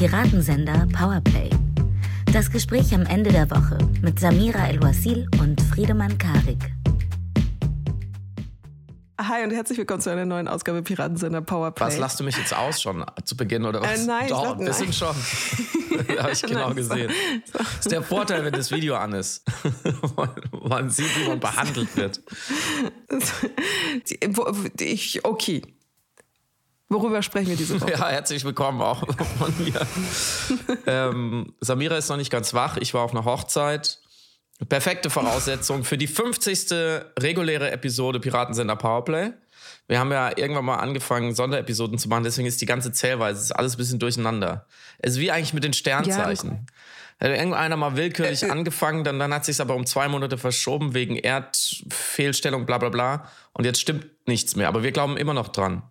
Piratensender Powerplay. Das Gespräch am Ende der Woche mit Samira El-Wasil und Friedemann Karik. Hi und herzlich willkommen zu einer neuen Ausgabe Piratensender Powerplay. Was lachst du mich jetzt aus schon zu Beginn oder was? Äh, nein, Doch, bisschen nein. schon. Habe ich genau Nein, gesehen. Das ist der Vorteil, wenn das Video an ist. man sieht, wie man behandelt wird. Ich, okay. Worüber sprechen wir diese Woche? Ja, herzlich willkommen auch von mir. ähm, Samira ist noch nicht ganz wach. Ich war auf einer Hochzeit. Perfekte Voraussetzung für die 50. reguläre Episode Piratensender Powerplay. Wir haben ja irgendwann mal angefangen, Sonderepisoden zu machen, deswegen ist die ganze Zählweise ist alles ein bisschen durcheinander. Es ist wie eigentlich mit den Sternzeichen. Hat irgendeiner mal willkürlich Äh, äh. angefangen, dann, dann hat sich aber um zwei Monate verschoben wegen Erdfehlstellung, bla bla bla. Und jetzt stimmt nichts mehr. Aber wir glauben immer noch dran.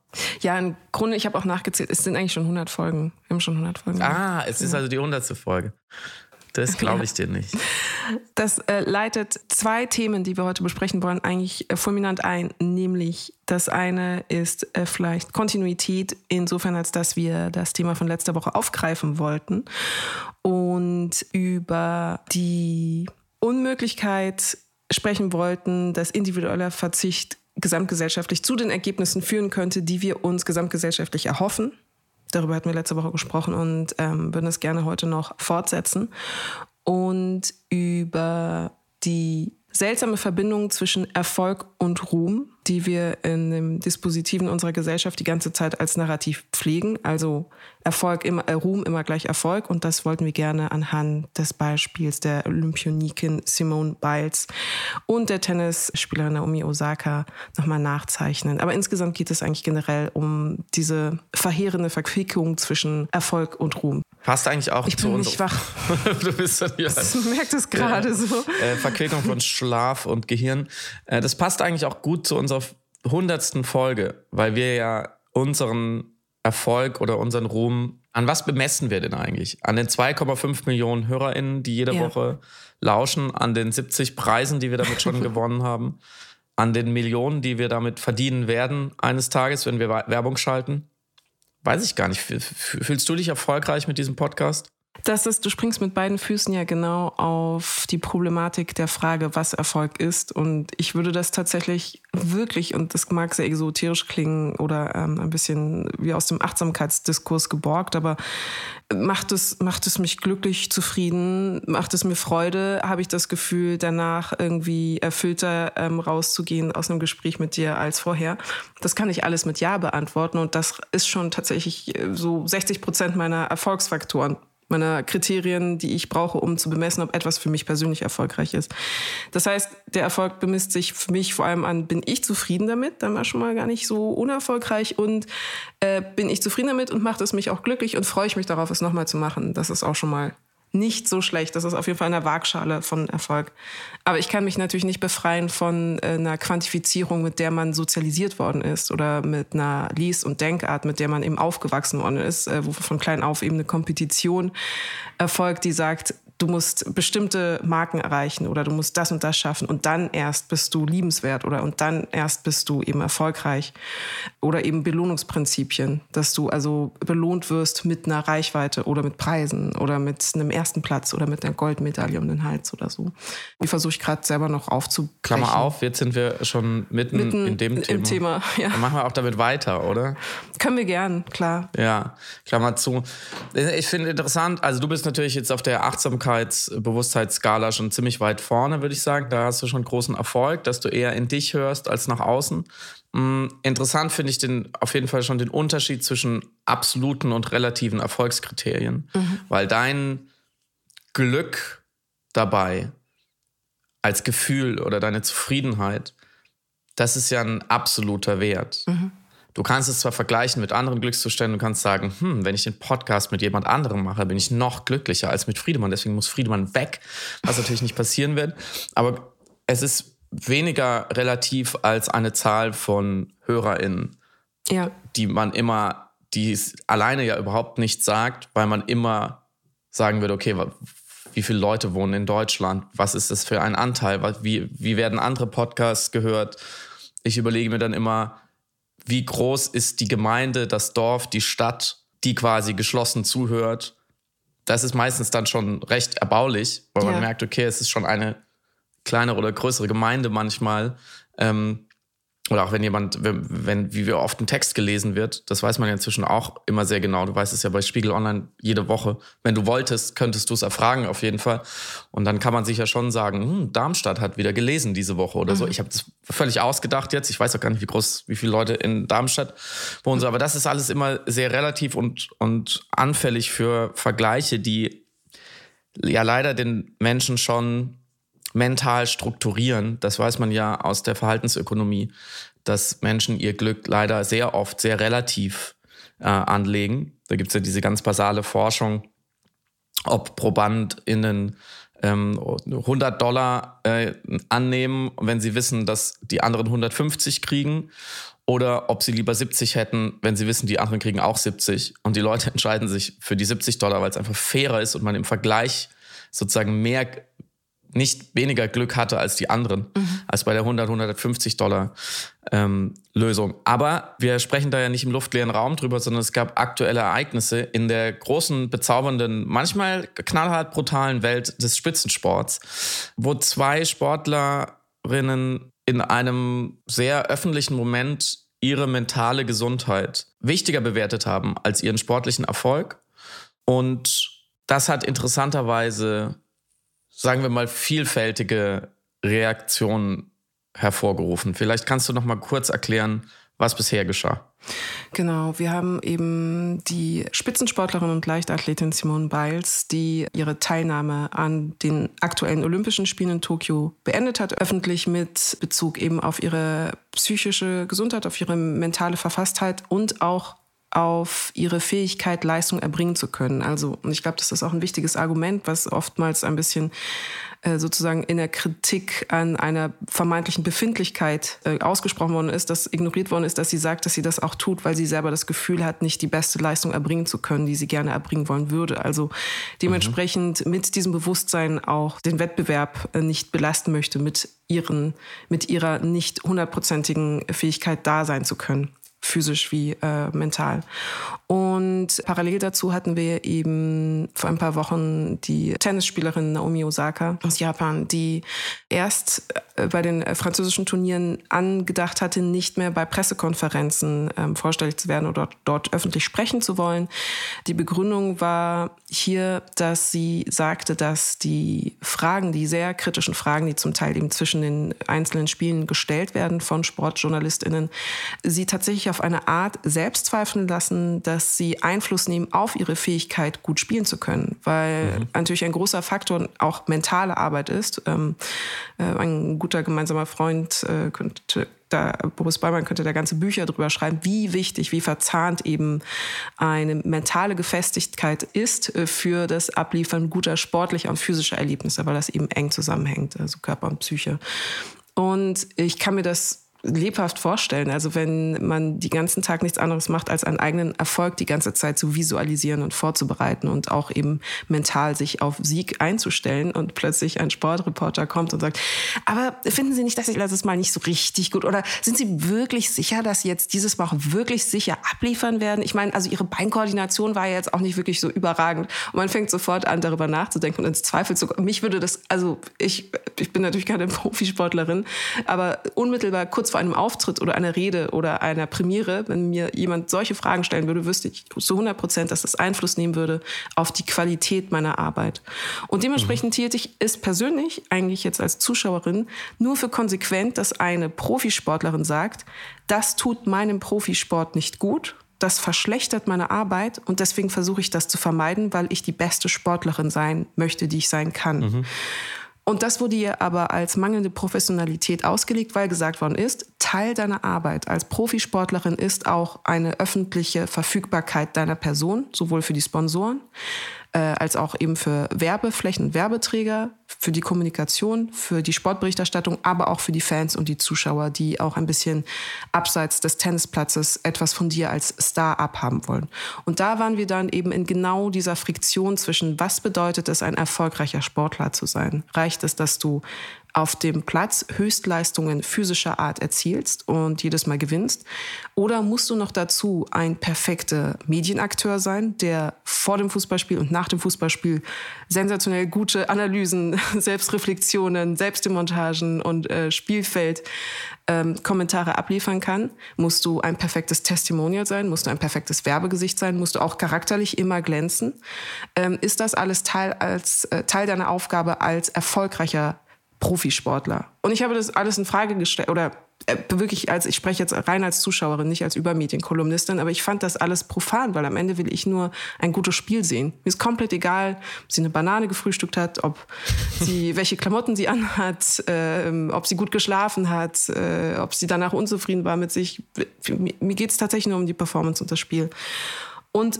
Ja, im Grunde, ich habe auch nachgezählt, es sind eigentlich schon 100 Folgen. Wir haben schon 100 Folgen. Ah, es ist also die hundertste Folge. Das glaube ich dir nicht. Das äh, leitet zwei Themen, die wir heute besprechen wollen, eigentlich äh, fulminant ein. Nämlich das eine ist äh, vielleicht Kontinuität, insofern als dass wir das Thema von letzter Woche aufgreifen wollten und über die Unmöglichkeit sprechen wollten, dass individueller Verzicht gesamtgesellschaftlich zu den Ergebnissen führen könnte, die wir uns gesamtgesellschaftlich erhoffen. Darüber hatten wir letzte Woche gesprochen und ähm, würden es gerne heute noch fortsetzen. Und über die seltsame Verbindung zwischen Erfolg und Ruhm, die wir in den Dispositiven unserer Gesellschaft die ganze Zeit als Narrativ pflegen. Also Erfolg immer, äh, Ruhm immer gleich Erfolg. Und das wollten wir gerne anhand des Beispiels der Olympionikin Simone Biles und der Tennisspielerin Naomi Osaka nochmal nachzeichnen. Aber insgesamt geht es eigentlich generell um diese verheerende Verquickung zwischen Erfolg und Ruhm. Passt eigentlich auch Ich zu bin uns. nicht wach. du bist ja, Du merkst es gerade so. äh, Verquickung von Schlaf und Gehirn. Äh, das passt eigentlich auch gut zu unserer hundertsten Folge, weil wir ja unseren Erfolg oder unseren Ruhm, an was bemessen wir denn eigentlich? An den 2,5 Millionen HörerInnen, die jede Ja. Woche lauschen, an den 70 Preisen, die wir damit schon gewonnen haben, an den Millionen, die wir damit verdienen werden eines Tages, wenn wir Werbung schalten? Weiß ich gar nicht. Fühlst du dich erfolgreich mit diesem Podcast? Das ist, du springst mit beiden Füßen ja genau auf die Problematik der Frage, was Erfolg ist. Und ich würde das tatsächlich wirklich, und das mag sehr exoterisch klingen oder ähm, ein bisschen wie aus dem Achtsamkeitsdiskurs geborgt, aber macht es, macht es mich glücklich, zufrieden, macht es mir Freude, habe ich das Gefühl, danach irgendwie erfüllter ähm, rauszugehen aus einem Gespräch mit dir als vorher. Das kann ich alles mit Ja beantworten und das ist schon tatsächlich äh, so 60 Prozent meiner Erfolgsfaktoren meiner Kriterien, die ich brauche, um zu bemessen, ob etwas für mich persönlich erfolgreich ist. Das heißt, der Erfolg bemisst sich für mich vor allem an, bin ich zufrieden damit? Dann war schon mal gar nicht so unerfolgreich und äh, bin ich zufrieden damit und macht es mich auch glücklich und freue ich mich darauf, es nochmal zu machen. Das ist auch schon mal nicht so schlecht. Das ist auf jeden Fall eine Waagschale von Erfolg. Aber ich kann mich natürlich nicht befreien von äh, einer Quantifizierung, mit der man sozialisiert worden ist oder mit einer Lies- und Denkart, mit der man eben aufgewachsen worden ist, äh, wo von klein auf eben eine Kompetition erfolgt, die sagt, du musst bestimmte Marken erreichen oder du musst das und das schaffen und dann erst bist du liebenswert oder und dann erst bist du eben erfolgreich oder eben Belohnungsprinzipien, dass du also belohnt wirst mit einer Reichweite oder mit Preisen oder mit einem ersten Platz oder mit einer Goldmedaille um den Hals oder so. Die versuche ich gerade selber noch aufzubrechen. Klammer auf, jetzt sind wir schon mitten, Mitten in dem im Thema. Thema, ja. Dann machen wir auch damit weiter, oder? Können wir gern, klar. Ja, Klammer zu. Ich finde interessant, also du bist natürlich jetzt auf der Achtsamkeits-Bewusstheitsskala schon ziemlich weit vorne, würde ich sagen. Da hast du schon großen Erfolg, dass du eher in dich hörst als nach außen. Mm, Interessant finde ich den, auf jeden Fall schon den Unterschied zwischen absoluten und relativen Erfolgskriterien, weil dein Glück dabei als Gefühl oder deine Zufriedenheit, das ist ja ein absoluter Wert. Du kannst es zwar vergleichen mit anderen Glückszuständen, du kannst sagen, hm, wenn ich den Podcast mit jemand anderem mache, bin ich noch glücklicher als mit Friedemann, deswegen muss Friedemann weg, was natürlich nicht passieren wird. Aber es ist weniger relativ als eine Zahl von HörerInnen, Ja, die man immer, die es alleine ja überhaupt nicht sagt, weil man immer sagen würde, okay, wie viele Leute wohnen in Deutschland? Was ist das für ein Anteil? Wie, wie werden andere Podcasts gehört? Ich überlege mir dann immer, wie groß ist die Gemeinde, das Dorf, die Stadt, die quasi geschlossen zuhört das ist meistens dann schon recht erbaulich, weil ja. man merkt, okay, es ist schon eine kleinere oder größere Gemeinde manchmal. Ähm, oder auch wenn jemand, wenn, wenn, wie oft ein Text gelesen wird, das weiß man ja inzwischen auch immer sehr genau. Du weißt es ja bei Spiegel Online jede Woche. Wenn du wolltest, könntest du es erfragen auf jeden Fall. Und dann kann man sich ja schon sagen, hm, Darmstadt hat wieder gelesen diese Woche oder mhm. so. Ich habe das völlig ausgedacht jetzt. Ich weiß auch gar nicht, wie groß, wie viele Leute in Darmstadt wohnen. So. Aber das ist alles immer sehr relativ und, und anfällig für Vergleiche, die ja leider den Menschen schon mental strukturieren. Das weiß man ja aus der Verhaltensökonomie, dass Menschen ihr Glück leider sehr oft sehr relativ äh, anlegen. Da gibt es ja diese ganz basale Forschung, ob ProbandInnen ähm, 100 Dollar äh, annehmen, wenn sie wissen, dass die anderen 150 kriegen oder ob sie lieber 70 hätten, wenn sie wissen, die anderen kriegen auch 70. Und die Leute entscheiden sich für die 70 Dollar, weil es einfach fairer ist und man im Vergleich sozusagen mehr nicht weniger Glück hatte als die anderen, mhm. als bei der 100, 150 Dollar ähm, Lösung. Aber wir sprechen da ja nicht im luftleeren Raum drüber, sondern es gab aktuelle Ereignisse in der großen, bezaubernden, manchmal knallhart brutalen Welt des Spitzensports, wo zwei Sportlerinnen in einem sehr öffentlichen Moment ihre mentale Gesundheit wichtiger bewertet haben als ihren sportlichen Erfolg. Und das hat interessanterweise sagen wir mal, vielfältige Reaktionen hervorgerufen. Vielleicht kannst du noch mal kurz erklären, was bisher geschah. Genau, wir haben eben die Spitzensportlerin und Leichtathletin Simone Biles, die ihre Teilnahme an den aktuellen Olympischen Spielen in Tokio beendet hat, öffentlich mit Bezug eben auf ihre psychische Gesundheit, auf ihre mentale Verfasstheit und auch auf ihre Fähigkeit, Leistung erbringen zu können. Also, und ich glaube, das ist auch ein wichtiges Argument, was oftmals ein bisschen äh, sozusagen in der Kritik an einer vermeintlichen Befindlichkeit äh, ausgesprochen worden ist, dass ignoriert worden ist, dass sie sagt, dass sie das auch tut, weil sie selber das Gefühl hat, nicht die beste Leistung erbringen zu können, die sie gerne erbringen wollen würde. Also dementsprechend mhm. mit diesem Bewusstsein auch den Wettbewerb äh, nicht belasten möchte mit ihren, mit ihrer nicht hundertprozentigen Fähigkeit da sein zu können physisch wie äh, mental. Und parallel dazu hatten wir eben vor ein paar Wochen die Tennisspielerin Naomi Osaka aus Japan, die erst äh, bei den äh, französischen Turnieren angedacht hatte, nicht mehr bei Pressekonferenzen ähm, vorstellig zu werden oder dort, dort öffentlich sprechen zu wollen. Die Begründung war hier, dass sie sagte, dass die Fragen, die sehr kritischen Fragen, die zum Teil eben zwischen den einzelnen Spielen gestellt werden von SportjournalistInnen, sie tatsächlich auf eine Art selbst zweifeln lassen, dass sie Einfluss nehmen auf ihre Fähigkeit, gut spielen zu können. Weil mhm. natürlich ein großer Faktor auch mentale Arbeit ist. Ähm, äh, ein guter gemeinsamer Freund äh, könnte da, Boris Ballmann könnte da ganze Bücher drüber schreiben, wie wichtig, wie verzahnt eben eine mentale Gefestigkeit ist äh, für das Abliefern guter sportlicher und physischer Erlebnisse, weil das eben eng zusammenhängt, also Körper und Psyche. Und ich kann mir das lebhaft vorstellen. Also wenn man die ganzen Tag nichts anderes macht, als einen eigenen Erfolg die ganze Zeit zu visualisieren und vorzubereiten und auch eben mental sich auf Sieg einzustellen und plötzlich ein Sportreporter kommt und sagt, aber finden Sie nicht, dass Sie letztes Mal nicht so richtig gut oder sind Sie wirklich sicher, dass Sie jetzt dieses Mal auch wirklich sicher abliefern werden? Ich meine, also Ihre Beinkoordination war ja jetzt auch nicht wirklich so überragend und man fängt sofort an, darüber nachzudenken und ins Zweifel zu kommen. Mich würde das, also ich, ich bin natürlich keine Profisportlerin, aber unmittelbar kurz kurz vor einem Auftritt oder einer Rede oder einer Premiere, wenn mir jemand solche Fragen stellen würde, wüsste ich zu 100 Prozent, dass das Einfluss nehmen würde auf die Qualität meiner Arbeit. Und dementsprechend mhm. hielt ich es persönlich eigentlich jetzt als Zuschauerin nur für konsequent, dass eine Profisportlerin sagt, das tut meinem Profisport nicht gut das verschlechtert meine Arbeit und deswegen versuche ich das zu vermeiden, weil ich die beste Sportlerin sein möchte, die ich sein kann. Mhm. Und das wurde ihr aber als mangelnde Professionalität ausgelegt, weil gesagt worden ist, Teil deiner Arbeit als Profisportlerin ist auch eine öffentliche Verfügbarkeit deiner Person, sowohl für die Sponsoren äh, als auch eben für Werbeflächen und Werbeträger, für die Kommunikation, für die Sportberichterstattung, aber auch für die Fans und die Zuschauer, die auch ein bisschen abseits des Tennisplatzes etwas von dir als Star abhaben wollen. Und da waren wir dann eben in genau dieser Friktion zwischen, was bedeutet es, ein erfolgreicher Sportler zu sein? Reicht es, dass du auf dem Platz Höchstleistungen physischer Art erzielst und jedes Mal gewinnst? Oder musst du noch dazu ein perfekter Medienakteur sein, der vor dem Fußballspiel und nach dem Fußballspiel sensationell gute Analysen, Selbstreflexionen, Selbstdemontagen und äh, Spielfeld ähm, abliefern kann? Musst du ein perfektes Testimonial sein? Musst du ein perfektes Werbegesicht sein? Musst du auch charakterlich immer glänzen? Ähm, ist das alles Teil, als, äh, Teil deiner Aufgabe als erfolgreicher Profisportler. Und ich habe das alles in Frage gestellt oder äh, wirklich als ich spreche jetzt rein als Zuschauerin, nicht als Übermedienkolumnistin, aber ich fand das alles profan, weil am Ende will ich nur ein gutes Spiel sehen. Mir ist komplett egal, ob sie eine Banane gefrühstückt hat, ob sie welche Klamotten sie anhat, äh, ob sie gut geschlafen hat, äh, ob sie danach unzufrieden war mit sich. Mir geht es tatsächlich nur um die Performance und das Spiel. Und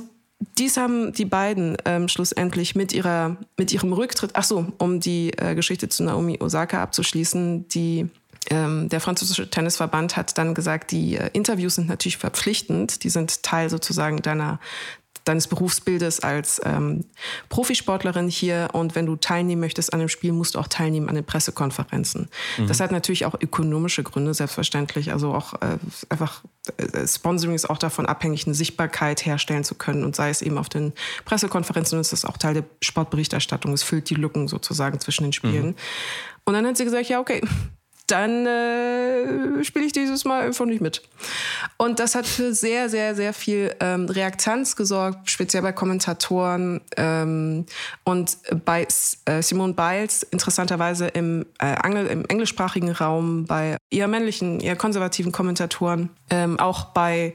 dies haben die beiden ähm, schlussendlich mit ihrer mit ihrem Rücktritt. Ach so, um die äh, Geschichte zu Naomi Osaka abzuschließen, die ähm, der französische Tennisverband hat dann gesagt, die äh, Interviews sind natürlich verpflichtend, die sind Teil sozusagen deiner deines Berufsbildes als ähm, Profisportlerin hier und wenn du teilnehmen möchtest an dem Spiel, musst du auch teilnehmen an den Pressekonferenzen. Mhm. Das hat natürlich auch ökonomische Gründe, selbstverständlich. Also auch äh, einfach äh, Sponsoring ist auch davon abhängig, eine Sichtbarkeit herstellen zu können und sei es eben auf den Pressekonferenzen und es ist auch Teil der Sportberichterstattung. Es füllt die Lücken sozusagen zwischen den Spielen. Mhm. Und dann hat sie gesagt, ja, okay, dann äh, spiele ich dieses Mal einfach nicht mit. Und das hat für sehr, sehr, sehr viel ähm, Reaktanz gesorgt, speziell bei Kommentatoren ähm, und bei äh, Simone Biles, interessanterweise im, äh, im englischsprachigen Raum, bei eher männlichen, eher konservativen Kommentatoren, ähm, auch bei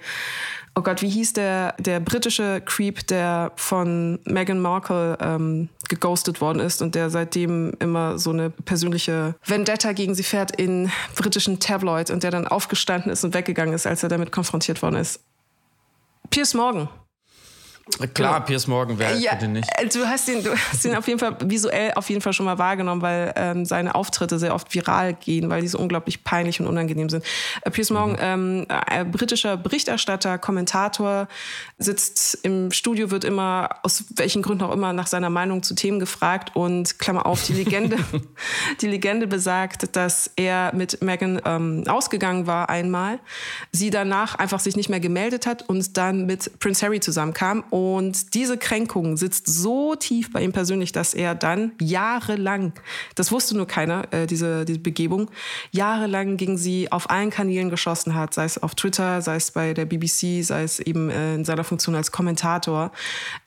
oh Gott, wie hieß der, der britische Creep, der von Meghan Markle ähm, geghostet worden ist und der seitdem immer so eine persönliche Vendetta gegen sie fährt in britischen Tabloids und der dann aufgestanden ist und weggegangen ist, als er damit konfrontiert worden ist. Piers Morgan. Klar, genau. Piers Morgan wäre ja, bitte nicht. Äh, du hast, ihn, du hast ihn auf jeden Fall visuell auf jeden Fall schon mal wahrgenommen, weil ähm, seine Auftritte sehr oft viral gehen, weil die so unglaublich peinlich und unangenehm sind. Äh, Piers Morgan, mhm. ähm, äh, britischer Berichterstatter, Kommentator, sitzt im Studio, wird immer, aus welchen Gründen auch immer, nach seiner Meinung zu Themen gefragt und Klammer auf, die Legende, die Legende besagt, dass er mit Meghan ähm, ausgegangen war einmal, sie danach einfach sich nicht mehr gemeldet hat und dann mit Prince Harry zusammenkam und diese Kränkung sitzt so tief bei ihm persönlich, dass er dann jahrelang, das wusste nur keiner, äh, diese, diese Begebung, jahrelang gegen sie auf allen Kanälen geschossen hat, sei es auf Twitter, sei es bei der BBC, sei es eben äh, in seiner Funktion als Kommentator.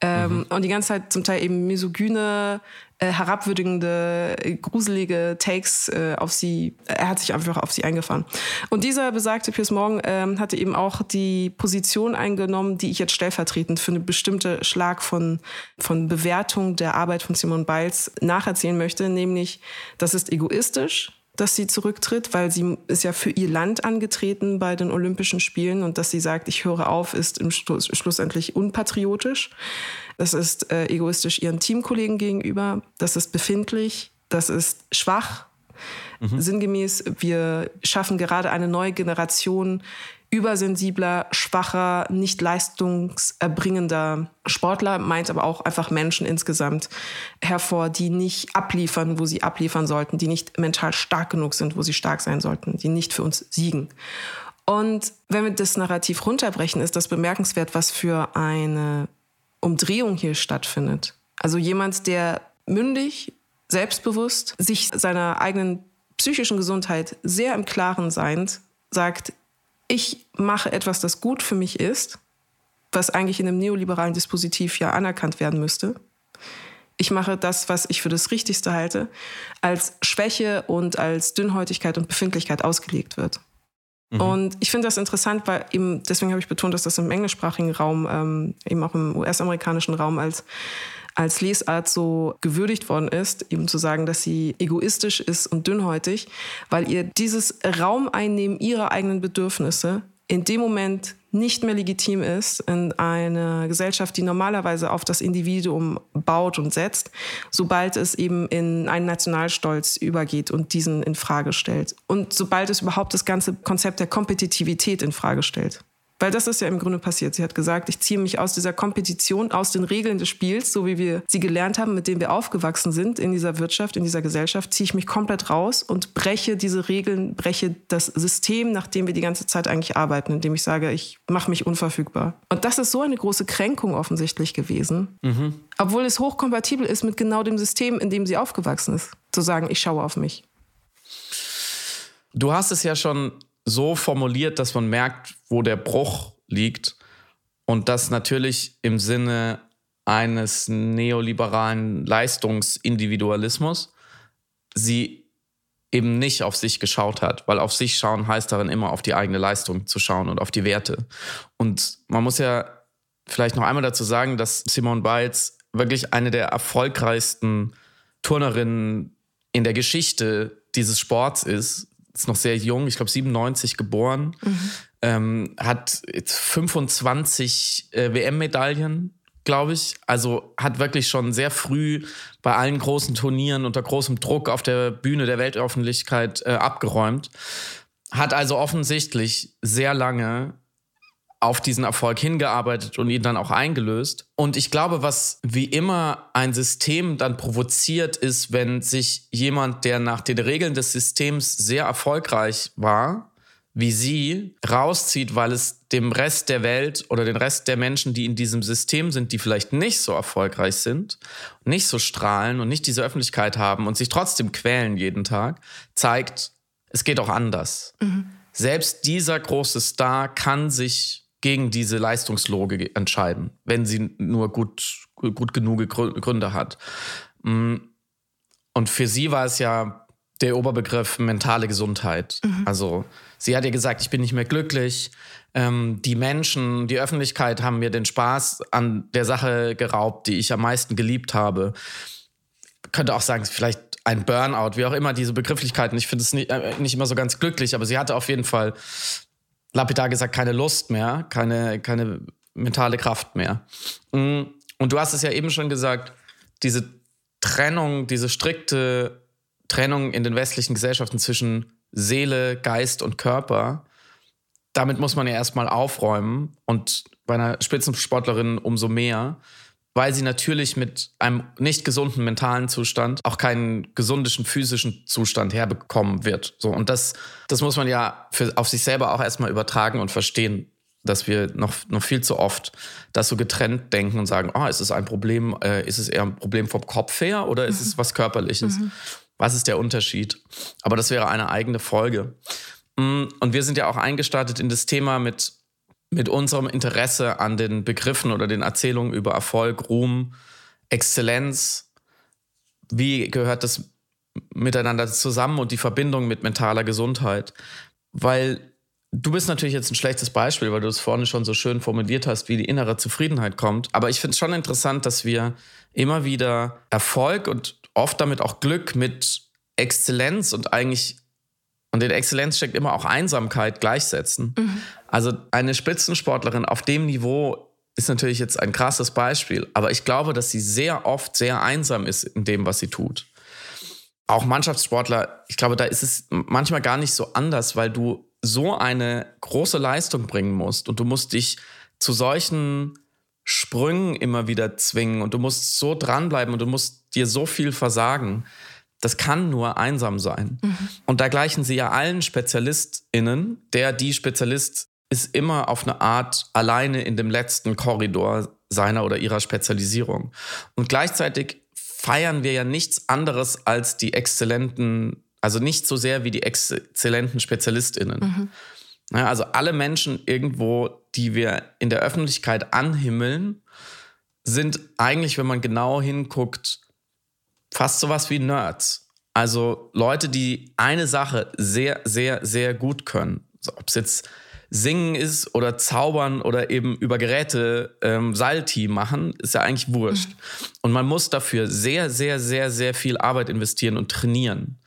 Ähm, mhm. Und die ganze Zeit zum Teil eben misogyne äh, herabwürdigende, gruselige Takes äh, auf sie, er hat sich einfach auf sie eingefahren. Und dieser besagte Piers Morgan ähm, hatte eben auch die Position eingenommen, die ich jetzt stellvertretend für eine bestimmte Schlag von, von Bewertung der Arbeit von Simone Biles nacherzählen möchte, nämlich, das ist egoistisch, dass sie zurücktritt, weil sie ist ja für ihr Land angetreten bei den Olympischen Spielen und dass sie sagt, ich höre auf, ist im Schluss, schlussendlich unpatriotisch. Das ist äh, egoistisch ihren Teamkollegen gegenüber. Das ist befindlich. Das ist schwach. Mhm. Sinngemäß, wir schaffen gerade eine neue Generation übersensibler, schwacher, nicht leistungserbringender Sportler, meint aber auch einfach Menschen insgesamt hervor, die nicht abliefern, wo sie abliefern sollten, die nicht mental stark genug sind, wo sie stark sein sollten, die nicht für uns siegen. Und wenn wir das Narrativ runterbrechen, ist das bemerkenswert, was für eine Umdrehung hier stattfindet. Also jemand, der mündig, selbstbewusst, sich seiner eigenen psychischen Gesundheit sehr im Klaren seiend, sagt, ich mache etwas, das gut für mich ist, was eigentlich in einem neoliberalen Dispositiv ja anerkannt werden müsste. Ich mache das, was ich für das Richtigste halte, als Schwäche und als Dünnhäutigkeit und Befindlichkeit ausgelegt wird. Mhm. Und ich finde das interessant, weil eben, deswegen habe ich betont, dass das im englischsprachigen Raum, ähm, eben auch im US-amerikanischen Raum als als Lesart so gewürdigt worden ist, eben zu sagen, dass sie egoistisch ist und dünnhäutig, weil ihr dieses Raum einnehmen ihrer eigenen Bedürfnisse in dem Moment nicht mehr legitim ist in einer Gesellschaft, die normalerweise auf das Individuum baut und setzt, sobald es eben in einen Nationalstolz übergeht und diesen in Frage stellt und sobald es überhaupt das ganze Konzept der Kompetitivität in Frage stellt. Weil das ist ja im Grunde passiert. Sie hat gesagt, ich ziehe mich aus dieser Kompetition, aus den Regeln des Spiels, so wie wir sie gelernt haben, mit denen wir aufgewachsen sind in dieser Wirtschaft, in dieser Gesellschaft, ziehe ich mich komplett raus und breche diese Regeln, breche das System, nach dem wir die ganze Zeit eigentlich arbeiten, indem ich sage, ich mache mich unverfügbar. Und das ist so eine große Kränkung offensichtlich gewesen, mhm. obwohl es hochkompatibel ist mit genau dem System, in dem sie aufgewachsen ist, zu sagen, ich schaue auf mich. Du hast es ja schon so formuliert, dass man merkt, wo der Bruch liegt. Und das natürlich im Sinne eines neoliberalen Leistungsindividualismus sie eben nicht auf sich geschaut hat, weil auf sich schauen heißt darin immer auf die eigene Leistung zu schauen und auf die Werte. Und man muss ja vielleicht noch einmal dazu sagen, dass Simone Biles wirklich eine der erfolgreichsten Turnerinnen in der Geschichte dieses Sports ist ist noch sehr jung, ich glaube 97 geboren, mhm. Ähm, hat 25 äh, WM-Medaillen, glaube ich. Also hat wirklich schon sehr früh bei allen großen Turnieren unter großem Druck auf der Bühne der Weltöffentlichkeit äh, abgeräumt. Hat also offensichtlich sehr lange auf diesen Erfolg hingearbeitet und ihn dann auch eingelöst. Und ich glaube, was wie immer ein System dann provoziert, ist, wenn sich jemand, der nach den Regeln des Systems sehr erfolgreich war, wie sie, rauszieht, weil es dem Rest der Welt oder den Rest der Menschen, die in diesem System sind, die vielleicht nicht so erfolgreich sind, nicht so strahlen und nicht diese Öffentlichkeit haben und sich trotzdem quälen jeden Tag, zeigt, es geht auch anders. Mhm. Selbst dieser große Star kann sich gegen diese Leistungslogik entscheiden, wenn sie nur gut, gut genug Gründe hat. Mm. Und für sie war es ja der Oberbegriff mentale Gesundheit. Mhm. Also sie hat ja gesagt, ich bin nicht mehr glücklich. Ähm, die Menschen, die Öffentlichkeit haben mir den Spaß an der Sache geraubt, die ich am meisten geliebt habe. Könnte auch sagen, vielleicht ein Burnout, wie auch immer diese Begrifflichkeiten. Ich finde es nicht, äh, nicht immer so ganz glücklich, aber sie hatte auf jeden Fall lapidar gesagt, keine Lust mehr, keine, keine mentale Kraft mehr. Mm, und du hast es ja eben schon gesagt, diese Trennung, diese strikte Trennung in den westlichen Gesellschaften zwischen Seele, Geist und Körper, damit muss man ja erstmal aufräumen und bei einer Spitzensportlerin umso mehr weil sie natürlich mit einem nicht gesunden mentalen Zustand auch keinen gesundischen physischen Zustand herbekommen wird. So, und das, das muss man ja für, auf sich selber auch erstmal übertragen und verstehen, dass wir noch, noch viel zu oft das so getrennt denken und sagen, oh, ist es ein Problem, äh, ist es eher ein Problem vom Kopf her oder ist mhm. es was Körperliches? Mhm. Was ist der Unterschied? Aber das wäre eine eigene Folge. Mm, und wir sind ja auch eingestartet in das Thema mit mit unserem Interesse an den Begriffen oder den Erzählungen über Erfolg, Ruhm, Exzellenz, wie gehört das miteinander zusammen und die Verbindung mit mentaler Gesundheit? Weil du bist natürlich jetzt ein schlechtes Beispiel, weil du es vorne schon so schön formuliert hast, wie die innere Zufriedenheit kommt. Aber ich finde es schon interessant, dass wir immer wieder Erfolg und oft damit auch Glück mit Exzellenz und eigentlich und in Exzellenz steckt immer auch Einsamkeit gleichsetzen. Mhm. Also eine Spitzensportlerin auf dem Niveau ist natürlich jetzt ein krasses Beispiel, aber ich glaube, dass sie sehr oft sehr einsam ist in dem, was sie tut. Auch Mannschaftssportler, ich glaube, da ist es manchmal gar nicht so anders, weil du so eine große Leistung bringen musst und du musst dich zu solchen Sprüngen immer wieder zwingen und du musst so dranbleiben und du musst dir so viel versagen das kann nur einsam sein. Mhm. Und da gleichen sie ja allen SpezialistInnen. Der, die Spezialist ist immer auf eine Art alleine in dem letzten Korridor seiner oder ihrer Spezialisierung. Und gleichzeitig feiern wir ja nichts anderes als die exzellenten, also nicht so sehr wie die exzellenten SpezialistInnen. Mhm. Also alle Menschen irgendwo, die wir in der Öffentlichkeit anhimmeln, sind eigentlich, wenn man genau hinguckt, fast sowas wie Nerds. Also Leute, die eine Sache sehr, sehr, sehr gut können. Also Ob es jetzt Singen ist oder Zaubern oder eben über Geräte ähm, Salti machen, ist ja eigentlich wurscht. Mhm. Und man muss dafür sehr, sehr, sehr, sehr viel Arbeit investieren und trainieren.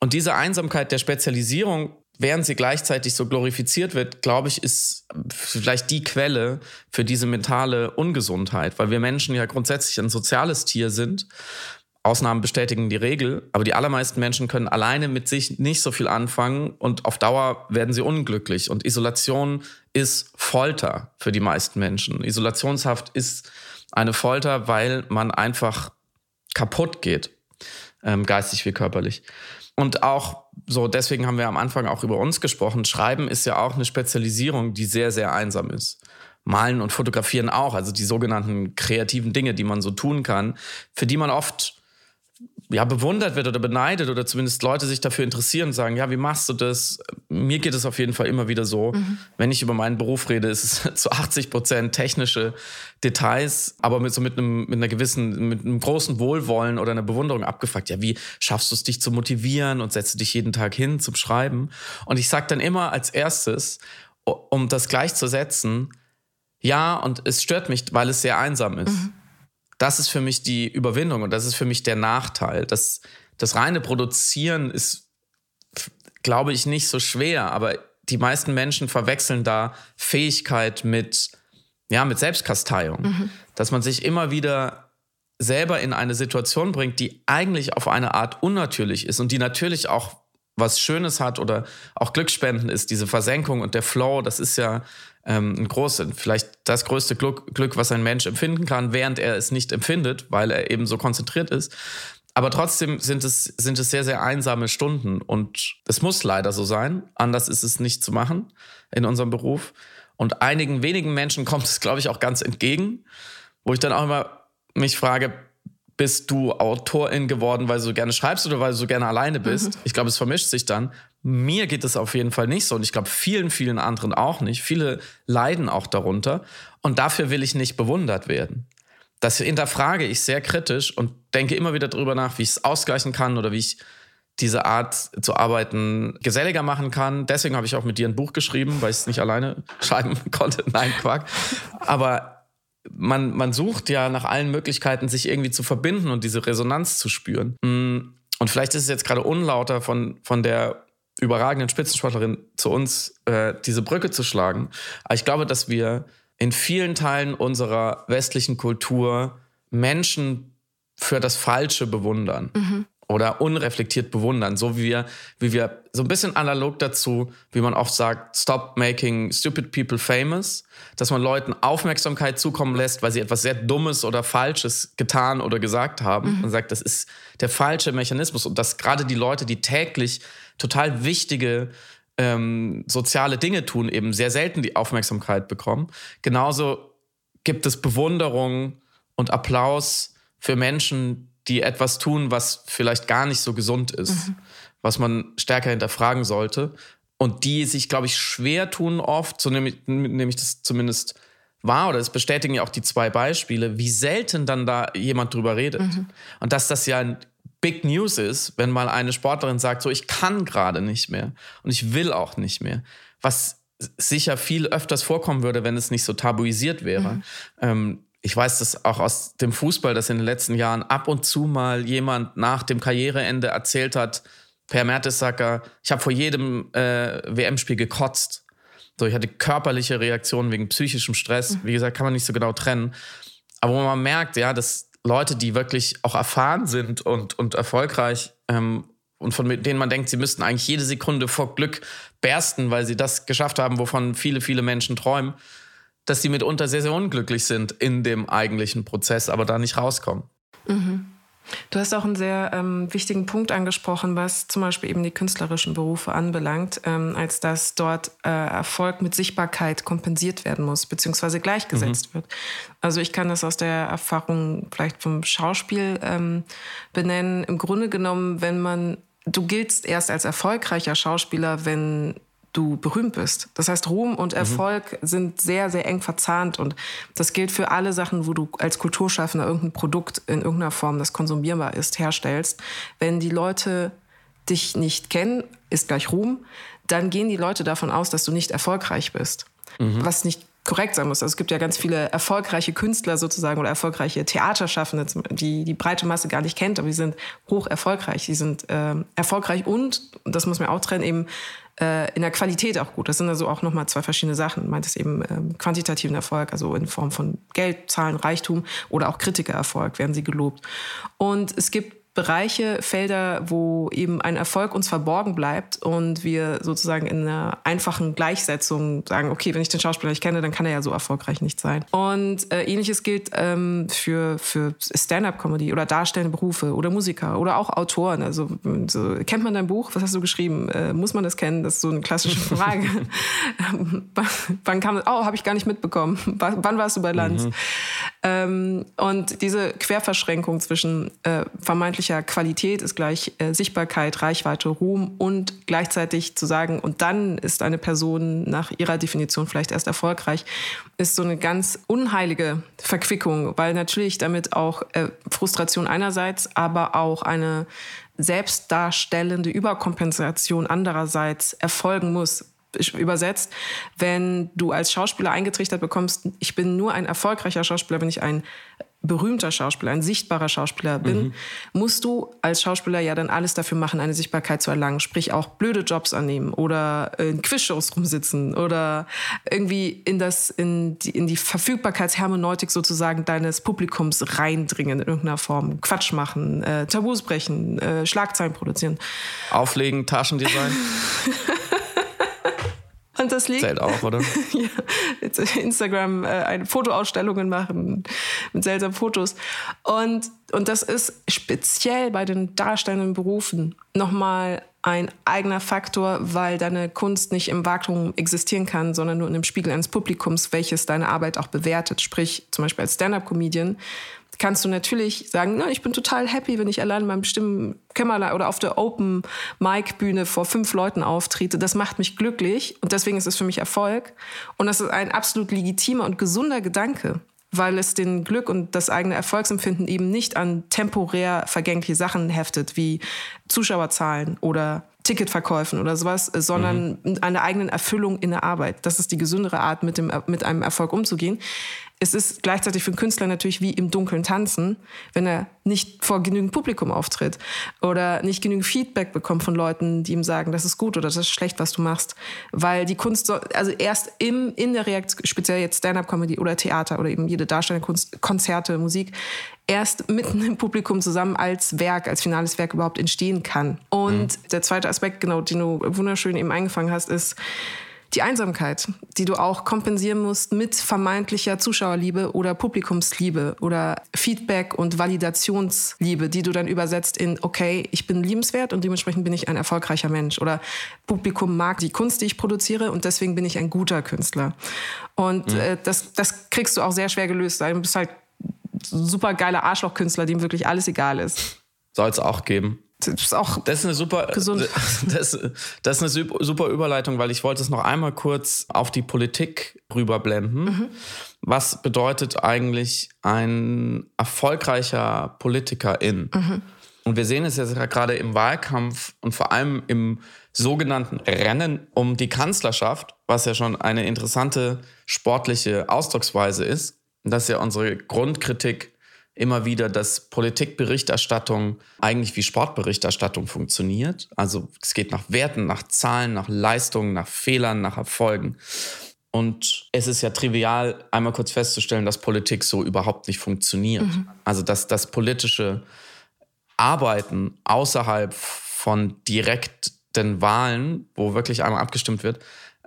Und diese Einsamkeit der Spezialisierung während sie gleichzeitig so glorifiziert wird, glaube ich, ist vielleicht die Quelle für diese mentale Ungesundheit, weil wir Menschen ja grundsätzlich ein soziales Tier sind. Ausnahmen bestätigen die Regel, aber die allermeisten Menschen können alleine mit sich nicht so viel anfangen und auf Dauer werden sie unglücklich. Und Isolation ist Folter für die meisten Menschen. Isolationshaft ist eine Folter, weil man einfach kaputt geht, ähm, geistig wie körperlich. Und auch so, deswegen haben wir am Anfang auch über uns gesprochen. Schreiben ist ja auch eine Spezialisierung, die sehr, sehr einsam ist. Malen und fotografieren auch, also die sogenannten kreativen Dinge, die man so tun kann, für die man oft ja, bewundert wird oder beneidet oder zumindest Leute sich dafür interessieren und sagen, ja, wie machst du das? Mir geht es auf jeden Fall immer wieder so. Mhm. Wenn ich über meinen Beruf rede, ist es zu 80 Prozent technische Details, aber mit so mit einem, mit einer gewissen, mit einem großen Wohlwollen oder einer Bewunderung abgefragt. Ja, wie schaffst du es, dich zu motivieren und setzt du dich jeden Tag hin zum Schreiben? Und ich sage dann immer als erstes, um das gleichzusetzen, ja, und es stört mich, weil es sehr einsam ist. Mhm das ist für mich die Überwindung und das ist für mich der Nachteil. Das, das reine Produzieren ist, glaube ich, nicht so schwer, aber die meisten Menschen verwechseln da Fähigkeit mit, ja, mit Selbstkasteiung. Mhm. Dass man sich immer wieder selber in eine Situation bringt, die eigentlich auf eine Art unnatürlich ist und die natürlich auch was Schönes hat oder auch Glücksspenden ist, diese Versenkung und der Flow, das ist ja ähm, ein großes, vielleicht das größte Glück, Glück, was ein Mensch empfinden kann, während er es nicht empfindet, weil er eben so konzentriert ist. Aber trotzdem sind es, sind es sehr, sehr einsame Stunden und es muss leider so sein. Anders ist es nicht zu machen in unserem Beruf. Und einigen wenigen Menschen kommt es, glaube ich, auch ganz entgegen, wo ich dann auch immer mich frage, bist du Autorin geworden, weil du so gerne schreibst oder weil du so gerne alleine bist? Mhm. Ich glaube, es vermischt sich dann. Mir geht es auf jeden Fall nicht so und ich glaube vielen, vielen anderen auch nicht. Viele leiden auch darunter und dafür will ich nicht bewundert werden. Das hinterfrage ich sehr kritisch und denke immer wieder darüber nach, wie ich es ausgleichen kann oder wie ich diese Art zu arbeiten geselliger machen kann. Deswegen habe ich auch mit dir ein Buch geschrieben, weil ich es nicht alleine schreiben konnte. Nein, Quack. Aber man, man sucht ja nach allen Möglichkeiten, sich irgendwie zu verbinden und diese Resonanz zu spüren. Mm, und vielleicht ist es jetzt gerade unlauter von, von der überragenden Spitzensportlerin zu uns äh, diese Brücke zu schlagen. Aber ich glaube, dass wir in vielen Teilen unserer westlichen Kultur Menschen für das Falsche bewundern. Mhm oder unreflektiert bewundern, so wie wir, wie wir so ein bisschen analog dazu, wie man oft sagt, stop making stupid people famous, dass man Leuten Aufmerksamkeit zukommen lässt, weil sie etwas sehr Dummes oder Falsches getan oder gesagt haben mhm. und sagt, das ist der falsche Mechanismus und dass gerade die Leute, die täglich total wichtige ähm, soziale Dinge tun, eben sehr selten die Aufmerksamkeit bekommen. Genauso gibt es Bewunderung und Applaus für Menschen, die etwas tun, was vielleicht gar nicht so gesund ist, mhm. was man stärker hinterfragen sollte. Und die sich, glaube ich, schwer tun oft, so nehme ich, nehme ich das zumindest wahr, oder es bestätigen ja auch die zwei Beispiele, wie selten dann da jemand drüber redet. Mhm. Und dass das ja ein Big News ist, wenn mal eine Sportlerin sagt, so ich kann gerade nicht mehr und ich will auch nicht mehr. Was sicher viel öfters vorkommen würde, wenn es nicht so tabuisiert wäre. Mhm. Ähm, ich weiß das auch aus dem Fußball, dass in den letzten Jahren ab und zu mal jemand nach dem Karriereende erzählt hat, Per Mertesacker, ich habe vor jedem äh, WM-Spiel gekotzt. So, ich hatte körperliche Reaktionen wegen psychischem Stress. Mhm. Wie gesagt, kann man nicht so genau trennen. Aber wo man merkt, ja, dass Leute, die wirklich auch erfahren sind und, und erfolgreich ähm, und von denen man denkt, sie müssten eigentlich jede Sekunde vor Glück bersten, weil sie das geschafft haben, wovon viele, viele Menschen träumen, dass die mitunter sehr, sehr unglücklich sind in dem eigentlichen Prozess, aber da nicht rauskommen. Mhm. Du hast auch einen sehr ähm, wichtigen Punkt angesprochen, was zum Beispiel eben die künstlerischen Berufe anbelangt, ähm, als dass dort äh, Erfolg mit Sichtbarkeit kompensiert werden muss, beziehungsweise gleichgesetzt mhm. wird. Also ich kann das aus der Erfahrung vielleicht vom Schauspiel ähm, benennen. Im Grunde genommen, wenn man, du giltst erst als erfolgreicher Schauspieler, wenn du berühmt bist. Das heißt, Ruhm und mhm. Erfolg mhm. sind sehr, sehr eng verzahnt und das gilt für alle Sachen, wo du als Kulturschaffender irgendein Produkt in irgendeiner Form, das konsumierbar ist, herstellst. Wenn die Leute dich nicht kennen, ist gleich Ruhm, dann gehen die Leute davon aus, dass du nicht erfolgreich bist. Mhm. Was nicht korrekt sein muss. Also es gibt ja ganz viele erfolgreiche Künstler sozusagen oder erfolgreiche Theaterschaffende, die die breite Masse gar nicht kennt, aber die sind hoch erfolgreich. Die sind äh, erfolgreich und, das muss man auch trennen, eben äh, in der Qualität auch gut. Das sind also auch nochmal zwei verschiedene Sachen. Meint es eben ähm, quantitativen Erfolg, also in Form von Geld, Zahlen, Reichtum oder auch Kritikererfolg werden sie gelobt. Und es gibt Bereiche, Felder, wo eben ein Erfolg uns verborgen bleibt und wir sozusagen in einer einfachen Gleichsetzung sagen, okay, wenn ich den Schauspieler nicht kenne, dann kann er ja so erfolgreich nicht sein. Und äh, ähnliches gilt ähm, für, für Stand-up-Comedy oder darstellende Berufe oder Musiker oder auch Autoren. Also so, kennt man dein Buch? Was hast du geschrieben? Äh, muss man das kennen? Das ist so eine klassische Frage. wann kam das? Oh, habe ich gar nicht mitbekommen. wann warst du bei Lanz? Mhm. Ähm, und diese Querverschränkung zwischen äh, vermeintlich wirtschaftlicher Qualität ist gleich äh, Sichtbarkeit, Reichweite, Ruhm und gleichzeitig zu sagen, und dann ist eine Person nach ihrer Definition vielleicht erst erfolgreich, ist so eine ganz unheilige Verquickung, weil natürlich damit auch äh, Frustration einerseits, aber auch eine selbstdarstellende Überkompensation andererseits erfolgen muss. Übersetzt, wenn du als Schauspieler eingetrichtert bekommst, ich bin nur ein erfolgreicher Schauspieler, wenn ich ein berühmter Schauspieler, ein sichtbarer Schauspieler bin, mhm. musst du als Schauspieler ja dann alles dafür machen, eine Sichtbarkeit zu erlangen. Sprich auch blöde Jobs annehmen oder in Quizshows rumsitzen oder irgendwie in, das, in, die, in die Verfügbarkeitshermeneutik sozusagen deines Publikums reindringen in irgendeiner Form. Quatsch machen, äh, Tabus brechen, äh, Schlagzeilen produzieren. Auflegen, Taschendesign. Und das liegt. Zählt auch, oder? ja. Instagram äh, Fotoausstellungen machen mit seltsamen Fotos. Und, und das ist speziell bei den darstellenden Berufen nochmal ein eigener Faktor, weil deine Kunst nicht im Vakuum existieren kann, sondern nur in dem Spiegel eines Publikums, welches deine Arbeit auch bewertet. Sprich, zum Beispiel als Stand-up-Comedian kannst du natürlich sagen, na, ich bin total happy, wenn ich allein in meinem Stimmkämmerlein oder auf der Open Mic Bühne vor fünf Leuten auftrete. Das macht mich glücklich und deswegen ist es für mich Erfolg. Und das ist ein absolut legitimer und gesunder Gedanke, weil es den Glück und das eigene Erfolgsempfinden eben nicht an temporär vergängliche Sachen heftet, wie Zuschauerzahlen oder Ticketverkäufen oder sowas, sondern mhm. eine eigenen Erfüllung in der Arbeit. Das ist die gesündere Art, mit, dem, mit einem Erfolg umzugehen es ist gleichzeitig für einen Künstler natürlich wie im Dunkeln tanzen, wenn er nicht vor genügend Publikum auftritt oder nicht genügend Feedback bekommt von Leuten, die ihm sagen, das ist gut oder das ist schlecht, was du machst. Weil die Kunst, so, also erst im, in der Reaktion, speziell jetzt Stand-up-Comedy oder Theater oder eben jede darstellende Kunst, Konzerte, Musik, erst mitten im Publikum zusammen als Werk, als finales Werk überhaupt entstehen kann. Und mhm. der zweite Aspekt, genau, den du wunderschön eben eingefangen hast, ist, die Einsamkeit, die du auch kompensieren musst mit vermeintlicher Zuschauerliebe oder Publikumsliebe oder Feedback und Validationsliebe, die du dann übersetzt in, okay, ich bin liebenswert und dementsprechend bin ich ein erfolgreicher Mensch oder Publikum mag die Kunst, die ich produziere und deswegen bin ich ein guter Künstler. Und mhm. äh, das, das kriegst du auch sehr schwer gelöst. Du bist halt super geiler Arschlochkünstler, dem wirklich alles egal ist. Soll es auch geben. Das ist auch das ist eine super, gesund. Das, das ist eine super Überleitung, weil ich wollte es noch einmal kurz auf die Politik rüberblenden. Mhm. Was bedeutet eigentlich ein erfolgreicher Politikerin? Mhm. Und wir sehen es jetzt gerade im Wahlkampf und vor allem im sogenannten Rennen um die Kanzlerschaft, was ja schon eine interessante sportliche Ausdrucksweise ist. Und das ist ja unsere Grundkritik immer wieder, dass Politikberichterstattung eigentlich wie Sportberichterstattung funktioniert. Also es geht nach Werten, nach Zahlen, nach Leistungen, nach Fehlern, nach Erfolgen. Und es ist ja trivial, einmal kurz festzustellen, dass Politik so überhaupt nicht funktioniert. Mhm. Also dass das politische Arbeiten außerhalb von direkten Wahlen, wo wirklich einmal abgestimmt wird,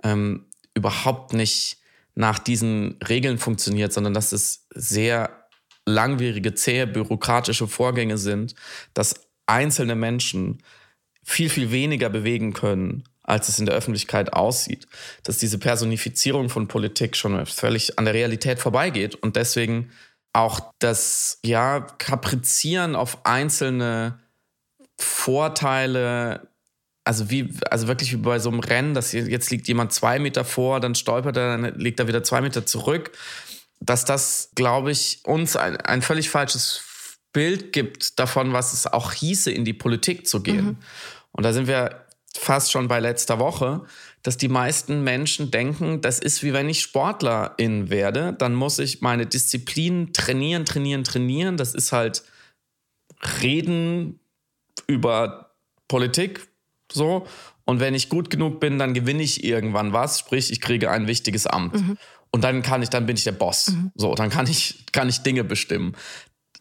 ähm, überhaupt nicht nach diesen Regeln funktioniert, sondern dass es sehr langwierige, zähe, bürokratische Vorgänge sind, dass einzelne Menschen viel, viel weniger bewegen können, als es in der Öffentlichkeit aussieht. Dass diese Personifizierung von Politik schon völlig an der Realität vorbeigeht und deswegen auch das ja, Kaprizieren auf einzelne Vorteile, also wie, also wirklich wie bei so einem Rennen, dass jetzt liegt jemand zwei Meter vor, dann stolpert er, dann liegt er wieder zwei Meter zurück dass das, glaube ich, uns ein, ein völlig falsches Bild gibt davon, was es auch hieße, in die Politik zu gehen. Mhm. Und da sind wir fast schon bei letzter Woche, dass die meisten Menschen denken, das ist wie wenn ich Sportlerin werde, dann muss ich meine Disziplin trainieren, trainieren, trainieren. Das ist halt reden über Politik so. Und wenn ich gut genug bin, dann gewinne ich irgendwann was, sprich, ich kriege ein wichtiges Amt. Mhm. Und dann kann ich, dann bin ich der Boss. Mhm. So, dann kann ich, kann ich Dinge bestimmen.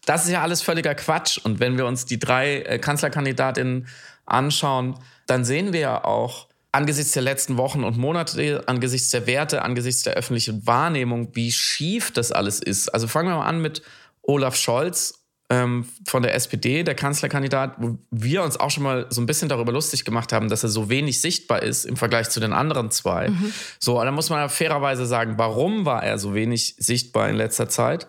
Das ist ja alles völliger Quatsch. Und wenn wir uns die drei äh, Kanzlerkandidatinnen anschauen, dann sehen wir ja auch angesichts der letzten Wochen und Monate, angesichts der Werte, angesichts der öffentlichen Wahrnehmung, wie schief das alles ist. Also fangen wir mal an mit Olaf Scholz ähm, von der SPD, der Kanzlerkandidat, wo wir uns auch schon mal so ein bisschen darüber lustig gemacht haben, dass er so wenig sichtbar ist im Vergleich zu den anderen zwei. Mhm. So, da muss man fairerweise sagen, warum war er so wenig sichtbar in letzter Zeit?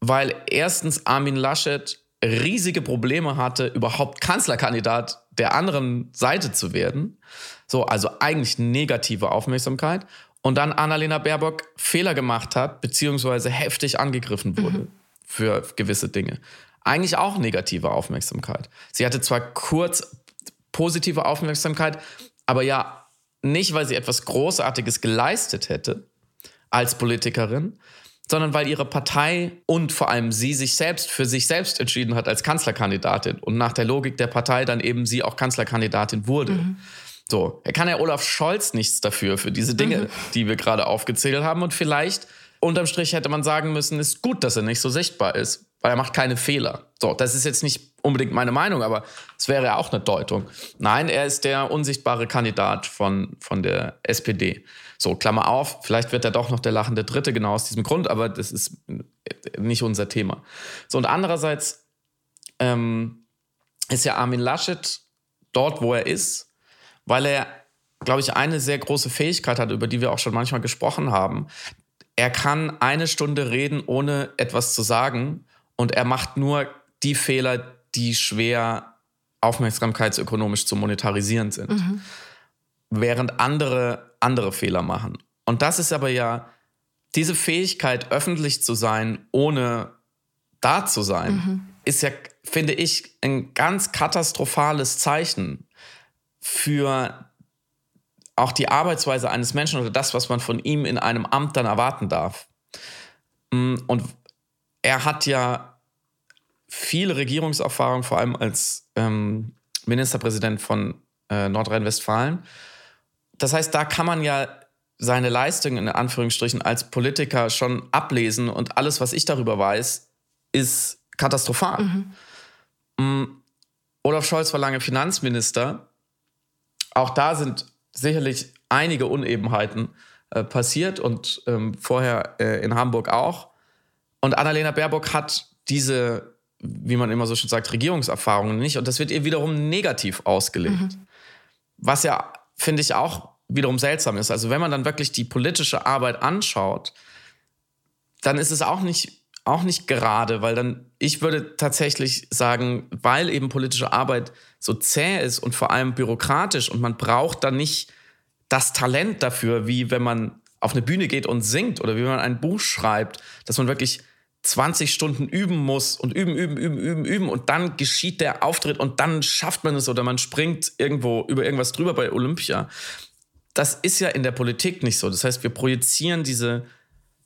Weil erstens Armin Laschet riesige Probleme hatte, überhaupt Kanzlerkandidat der anderen Seite zu werden. So, also eigentlich negative Aufmerksamkeit. Und dann Annalena Baerbock Fehler gemacht hat, beziehungsweise heftig angegriffen wurde mhm. Für gewisse Dinge. Eigentlich auch negative Aufmerksamkeit. Sie hatte zwar kurz positive Aufmerksamkeit, aber ja nicht, weil sie etwas Großartiges geleistet hätte als Politikerin, sondern weil ihre Partei und vor allem sie sich selbst für sich selbst entschieden hat als Kanzlerkandidatin und nach der Logik der Partei dann eben sie auch Kanzlerkandidatin wurde. Mhm. So, er kann ja Olaf Scholz nichts dafür, für diese Dinge, mhm. die wir gerade aufgezählt haben. Und vielleicht, unterm Strich hätte man sagen müssen, ist gut, dass er nicht so sichtbar ist, weil er macht keine Fehler. So, das ist jetzt nicht unbedingt meine Meinung, aber es wäre ja auch eine Deutung. Nein, er ist der unsichtbare Kandidat von, von der SPD. So, Klammer auf, vielleicht wird er doch noch der lachende Dritte, genau aus diesem Grund, aber das ist nicht unser Thema. So, und andererseits ähm, ist ja Armin Laschet dort, wo er ist, weil er, glaube ich, eine sehr große Fähigkeit hat, über die wir auch schon manchmal gesprochen haben. Er kann eine Stunde reden, ohne etwas zu sagen, und er macht nur die Fehler, die schwer aufmerksamkeitsökonomisch zu monetarisieren sind. Mhm. Während andere andere Fehler machen. Und das ist aber ja diese Fähigkeit, öffentlich zu sein, ohne da zu sein, mhm. ist ja, finde ich, ein ganz katastrophales Zeichen für auch die Arbeitsweise eines Menschen oder das, was man von ihm in einem Amt dann erwarten darf. Mm, und er hat ja viel Regierungserfahrung, vor allem als ähm, Ministerpräsident von äh, Nordrhein-Westfalen. Das heißt, da kann man ja seine Leistung in Anführungsstrichen als Politiker schon ablesen und alles, was ich darüber weiß, ist katastrophal. Mhm. Mm, Olaf Scholz war lange Finanzminister. Auch da sind sicherlich einige Unebenheiten äh, passiert und ähm, vorher äh, in Hamburg auch. Und Annalena Baerbock hat diese, wie man immer so schön sagt, Regierungserfahrungen nicht. Und das wird ihr wiederum negativ ausgelegt. Mhm. Was ja finde ich auch wiederum seltsam ist. Also wenn man dann wirklich die politische Arbeit anschaut, dann ist es auch nicht, auch nicht gerade, weil dann, ich würde tatsächlich sagen, weil eben politische Arbeit so zäh ist und vor allem bürokratisch und man braucht dann nicht das Talent dafür, wie wenn man auf eine Bühne geht und singt oder wie man ein Buch schreibt, dass man wirklich 20 Stunden üben muss und üben, üben, üben, üben, üben und dann geschieht der Auftritt und dann schafft man es oder man springt irgendwo über irgendwas drüber bei Olympia. Das ist ja in der Politik nicht so. Das heißt, wir projizieren diese,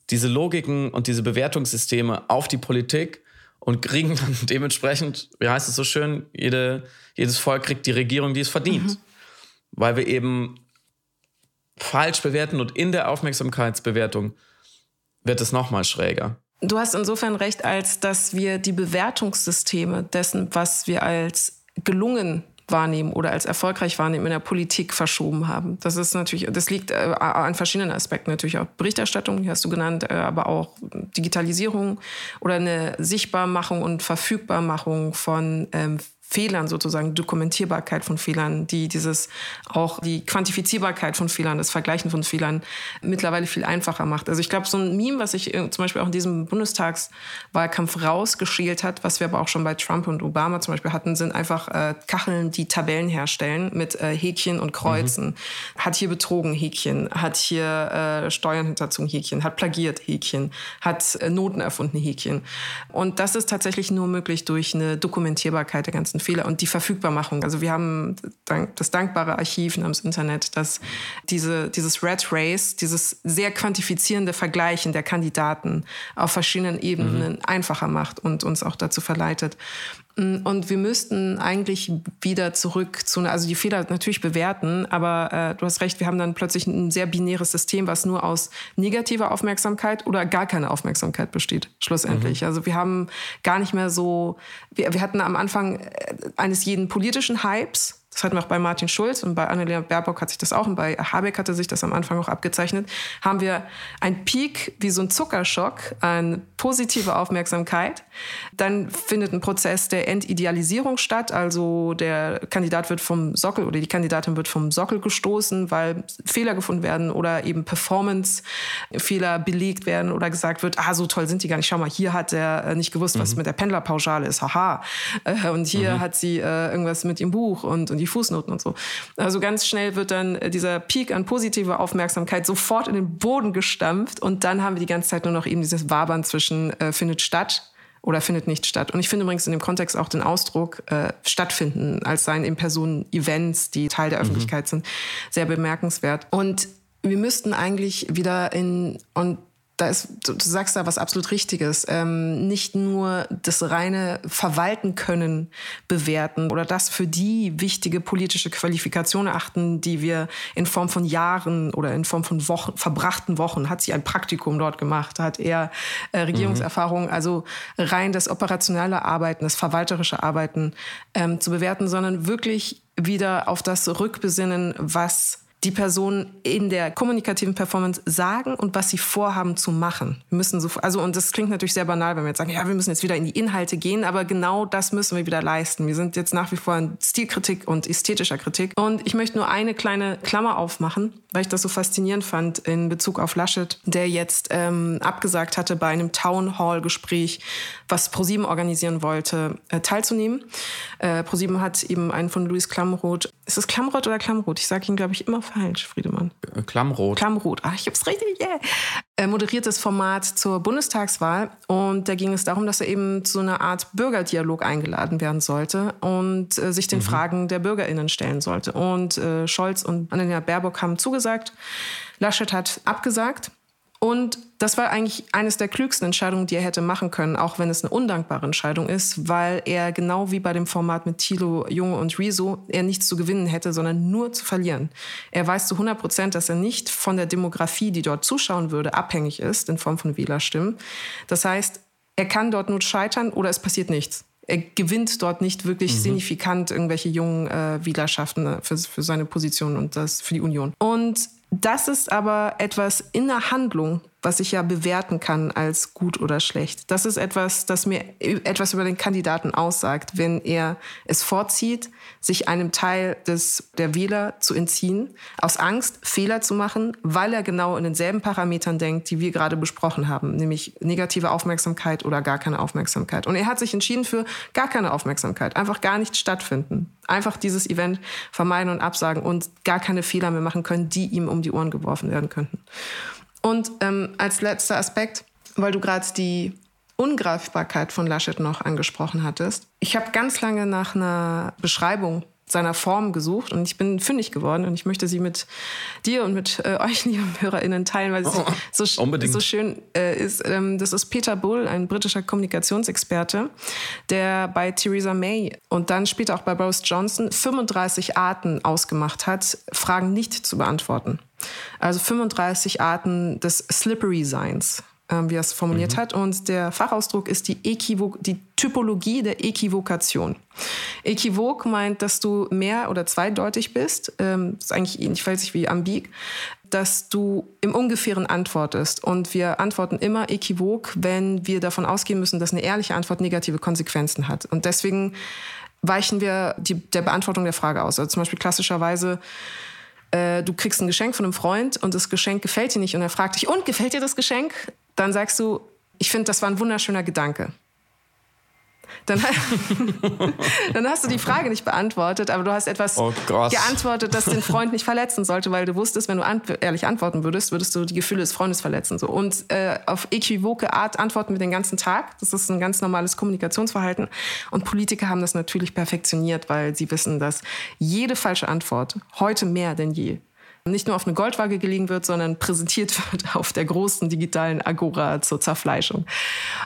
diese Logiken und diese Bewertungssysteme auf die Politik und kriegen dann dementsprechend, wie heißt es so schön, jede, jedes Volk kriegt die Regierung, die es verdient. Mhm. Weil wir eben falsch bewerten und in der Aufmerksamkeitsbewertung wird es nochmal schräger. Du hast insofern recht, als dass wir die Bewertungssysteme dessen, was wir als gelungen wahrnehmen oder als erfolgreich wahrnehmen in der Politik verschoben haben. Das ist natürlich, das liegt äh, an verschiedenen Aspekten natürlich auch Berichterstattung, die hast du genannt, äh, aber auch Digitalisierung oder eine Sichtbarmachung und Verfügbarmachung von ähm, Fehlern sozusagen, Dokumentierbarkeit von Fehlern, die dieses auch die Quantifizierbarkeit von Fehlern, das Vergleichen von Fehlern mittlerweile viel einfacher macht. Also ich glaube, so ein Meme, was sich äh, zum Beispiel auch in diesem Bundestagswahlkampf rausgeschält hat, was wir aber auch schon bei Trump und Obama zum Beispiel hatten, sind einfach äh, Kacheln, die Tabellen herstellen mit äh, Häkchen und Kreuzen. Mhm. Hat hier betrogen, Häkchen. Hat hier äh, Steuern hinterzogen, Häkchen. Hat plagiert, Häkchen. Hat äh, Noten erfunden, Häkchen. Und das ist tatsächlich nur möglich durch eine Dokumentierbarkeit der ganzen Fehler und die Verfügbarmachung. Also wir haben das dankbare Archiv namens Internet, das diese, dieses Red Race, dieses sehr quantifizierende Vergleichen der Kandidaten auf verschiedenen Ebenen mhm. einfacher macht und uns auch dazu verleitet, und wir müssten eigentlich wieder zurück zu, also die Fehler natürlich bewerten, aber äh, du hast recht, wir haben dann plötzlich ein sehr binäres System, was nur aus negativer Aufmerksamkeit oder gar keine Aufmerksamkeit besteht, schlussendlich. Mhm. Also wir haben gar nicht mehr so, wir, wir hatten am Anfang äh, eines jeden politischen Hypes, das hatten wir auch bei Martin Schulz und bei Annalena Baerbock hat sich das auch und bei Habeck hatte sich das am Anfang auch abgezeichnet, haben wir ein Peak wie so ein Zuckerschock an positive Aufmerksamkeit. Dann findet ein Prozess der Entidealisierung statt, also der Kandidat wird vom Sockel oder die Kandidatin wird vom Sockel gestoßen, weil Fehler gefunden werden oder eben Performance-Fehler belegt werden oder gesagt wird, ah, so toll sind die gar nicht. Schau mal, hier hat er äh, nicht gewusst, was mhm. mit der Pendlerpauschale ist, haha. Äh, und hier mhm. hat sie äh, irgendwas mit dem Buch und, und die Fußnoten und so. Also ganz schnell wird dann äh, dieser Peak an positiver Aufmerksamkeit sofort in den Boden gestampft und dann haben wir die ganze Zeit nur noch eben dieses Wabern zwischen äh, findet statt oder findet nicht statt. Und ich finde übrigens in dem Kontext auch den Ausdruck äh, stattfinden als seien in Personen Events, die Teil der mhm. Öffentlichkeit sind, sehr bemerkenswert. Und wir müssten eigentlich wieder in und da ist, du, du, sagst da was absolut Richtiges. Ähm, nicht nur das reine Verwalten können bewerten oder das für die wichtige politische Qualifikation erachten, die wir in Form von Jahren oder in Form von Wochen, verbrachten Wochen, hat sie ein Praktikum dort gemacht, hat er äh, Regierungserfahrung, mhm. also rein das operationelle Arbeiten, das verwalterische Arbeiten ähm, zu bewerten, sondern wirklich wieder auf das Rückbesinnen, was die Personen in der kommunikativen Performance sagen und was sie vorhaben zu machen. Wir müssen so, also, und das klingt natürlich sehr banal, wenn wir jetzt sagen, ja, wir müssen jetzt wieder in die Inhalte gehen, aber genau das müssen wir wieder leisten. Wir sind jetzt nach wie vor in Stilkritik und ästhetischer Kritik. Und ich möchte nur eine kleine Klammer aufmachen, weil ich das so faszinierend fand in Bezug auf Laschet, der jetzt ähm, abgesagt hatte, bei einem Town Hall Gespräch, was ProSieben organisieren wollte, äh, teilzunehmen. Äh, ProSieben hat eben einen von Luis Klamroth. Ist es Klamroth oder Klamroth? Ich sage ihn, glaube ich, immer falsch, Friedemann. Äh, Klammrot. Klammrot. Ach, ich hab's richtig, yeah. Er moderiert das Format zur Bundestagswahl und da ging es darum, dass er eben zu einer Art Bürgerdialog eingeladen werden sollte und äh, sich den mhm. Fragen der BürgerInnen stellen sollte. Und äh, Scholz und Annalena Baerbock haben zugesagt. Laschet hat abgesagt. Und das war eigentlich eines der klügsten Entscheidungen, die er hätte machen können, auch wenn es eine undankbare Entscheidung ist, weil er genau wie bei dem Format mit Thilo, Junge und Rezo er nichts zu gewinnen hätte, sondern nur zu verlieren. Er weiß zu 100 Prozent, dass er nicht von der Demografie, die dort zuschauen würde, abhängig ist in Form von Wählerstimmen. Das heißt, er kann dort nur scheitern oder es passiert nichts er gewinnt dort nicht wirklich mhm. signifikant irgendwelche jungen äh, Wählerschaften äh, für, für seine Position und das für die Union. Und das ist aber etwas in der Handlung, was ich ja bewerten kann als gut oder schlecht. Das ist etwas, das mir etwas über den Kandidaten aussagt, wenn er es vorzieht, sich einem Teil des, der Wähler zu entziehen, aus Angst, Fehler zu machen, weil er genau in denselben Parametern denkt, die wir gerade besprochen haben, nämlich negative Aufmerksamkeit oder gar keine Aufmerksamkeit. Und er hat sich entschieden für gar keine Aufmerksamkeit, einfach gar nicht stattfinden. Einfach dieses Event vermeiden und absagen und gar keine Fehler mehr machen können, die ihm um die Ohren geworfen werden könnten. Und ähm, als letzter Aspekt, weil du gerade die Ungreifbarkeit von Laschet noch angesprochen hattest. Ich habe ganz lange nach einer Beschreibung seiner Form gesucht und ich bin fündig geworden und ich möchte sie mit dir und mit äh, euch, lieben HörerInnen, teilen, weil sie oh, so, so, schön äh, ist. Ähm, das ist Peter Bull, ein britischer Kommunikationsexperte, der bei Theresa May und dann später auch bei Boris Johnson 35 Arten ausgemacht hat, Fragen nicht zu beantworten. Also 35 Arten des Slippery Seins, äh, wie er es formuliert mhm. hat. Und der Fachausdruck ist die, Äquivo die Typologie der Äquivokation. Äquivok meint, dass du mehr oder zweideutig bist. Ähm, das ist eigentlich ähnlich, weiß ich wie ambig dass du im Ungefähren antwortest. Und wir antworten immer äquivok, wenn wir davon ausgehen müssen, dass eine ehrliche Antwort negative Konsequenzen hat. Und deswegen weichen wir die, der Beantwortung der Frage aus. Also zum Beispiel klassischerweise, äh, du kriegst ein Geschenk von einem Freund und das Geschenk gefällt dir nicht und er fragt dich, und gefällt dir das Geschenk? Dann sagst du, ich finde, das war ein wunderschöner Gedanke. Dann, dann, hast du die Frage nicht beantwortet, aber du hast etwas oh geantwortet, das den Freund nicht verletzen sollte, weil du wusstest, wenn du an ehrlich antworten würdest, würdest du die Gefühle des Freundes verletzen. So. Und äh, auf equivoke Art antworten wir den ganzen Tag. Das ist ein ganz normales Kommunikationsverhalten. Und Politiker haben das natürlich perfektioniert, weil sie wissen, dass jede falsche Antwort heute mehr denn je nicht nur auf eine Goldwaage gelegen wird, sondern präsentiert wird auf der großen digitalen Agora zur Zerfleischung.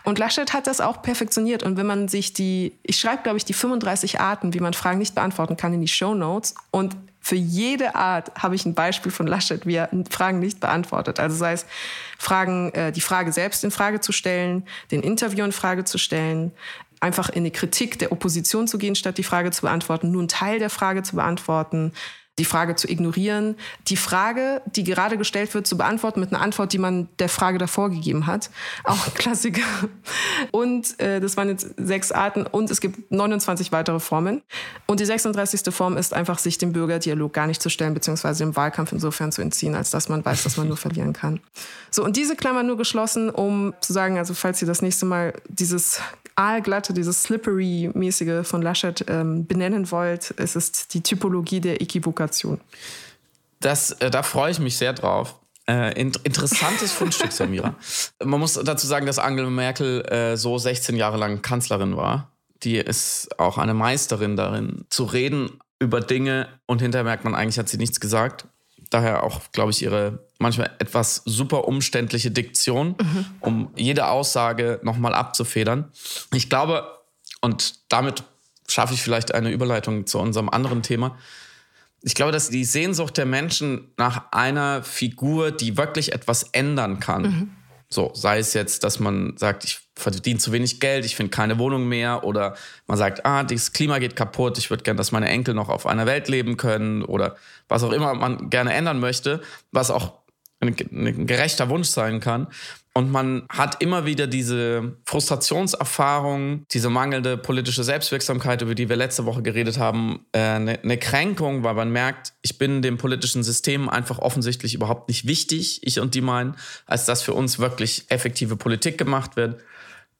Und Laschet hat das auch perfektioniert. Und wenn man sich die, ich schreibe, glaube ich, die 35 Arten, wie man Fragen nicht beantworten kann, in die Show Notes. Und für jede Art habe ich ein Beispiel von Laschet, wie er Fragen nicht beantwortet. Also sei es Fragen, äh, die Frage selbst in Frage zu stellen, den Interview in Frage zu stellen, einfach in die Kritik der Opposition zu gehen, statt die Frage zu beantworten, nur einen Teil der Frage zu beantworten die Frage zu ignorieren, die Frage, die gerade gestellt wird, zu beantworten mit einer Antwort, die man der Frage davor gegeben hat. Auch ein Klassiker. Und äh, das waren jetzt sechs Arten und es gibt 29 weitere Formen. Und die 36. Form ist einfach, sich dem Bürgerdialog gar nicht zu stellen, beziehungsweise dem Wahlkampf insofern zu entziehen, als dass man weiß, dass man nur verlieren kann. So, und diese Klammer nur geschlossen, um zu sagen, also falls ihr das nächste Mal dieses aalglatte, dieses slippery-mäßige von Laschet ähm, benennen wollt, es ist die Typologie der Equivokation. Das, äh, da freue ich mich sehr drauf. Äh, in, interessantes Fundstück, Samira. Man muss dazu sagen, dass Angela Merkel äh, so 16 Jahre lang Kanzlerin war. Die ist auch eine Meisterin darin, zu reden über Dinge und hinterher merkt man, eigentlich hat sie nichts gesagt daher auch, glaube ich, ihre manchmal etwas super umständliche Diktion, mhm. um jede Aussage nochmal abzufedern. Ich glaube, und damit schaffe ich vielleicht eine Überleitung zu unserem anderen Thema. Ich glaube, dass die Sehnsucht der Menschen nach einer Figur, die wirklich etwas ändern kann, mhm. so sei es jetzt, dass man sagt, ich verdiene zu wenig Geld, ich finde keine Wohnung mehr oder man sagt, ah, das Klima geht kaputt, ich würde gerne, dass meine Enkel noch auf einer Welt leben können oder was auch immer man gerne ändern möchte, was auch ein, ein gerechter Wunsch sein kann. Und man hat immer wieder diese Frustrationserfahrung, diese mangelnde politische Selbstwirksamkeit, über die wir letzte Woche geredet haben, äh, eine, eine Kränkung, weil man merkt, ich bin dem politischen System einfach offensichtlich überhaupt nicht wichtig, ich und die meinen, als dass für uns wirklich effektive Politik gemacht wird.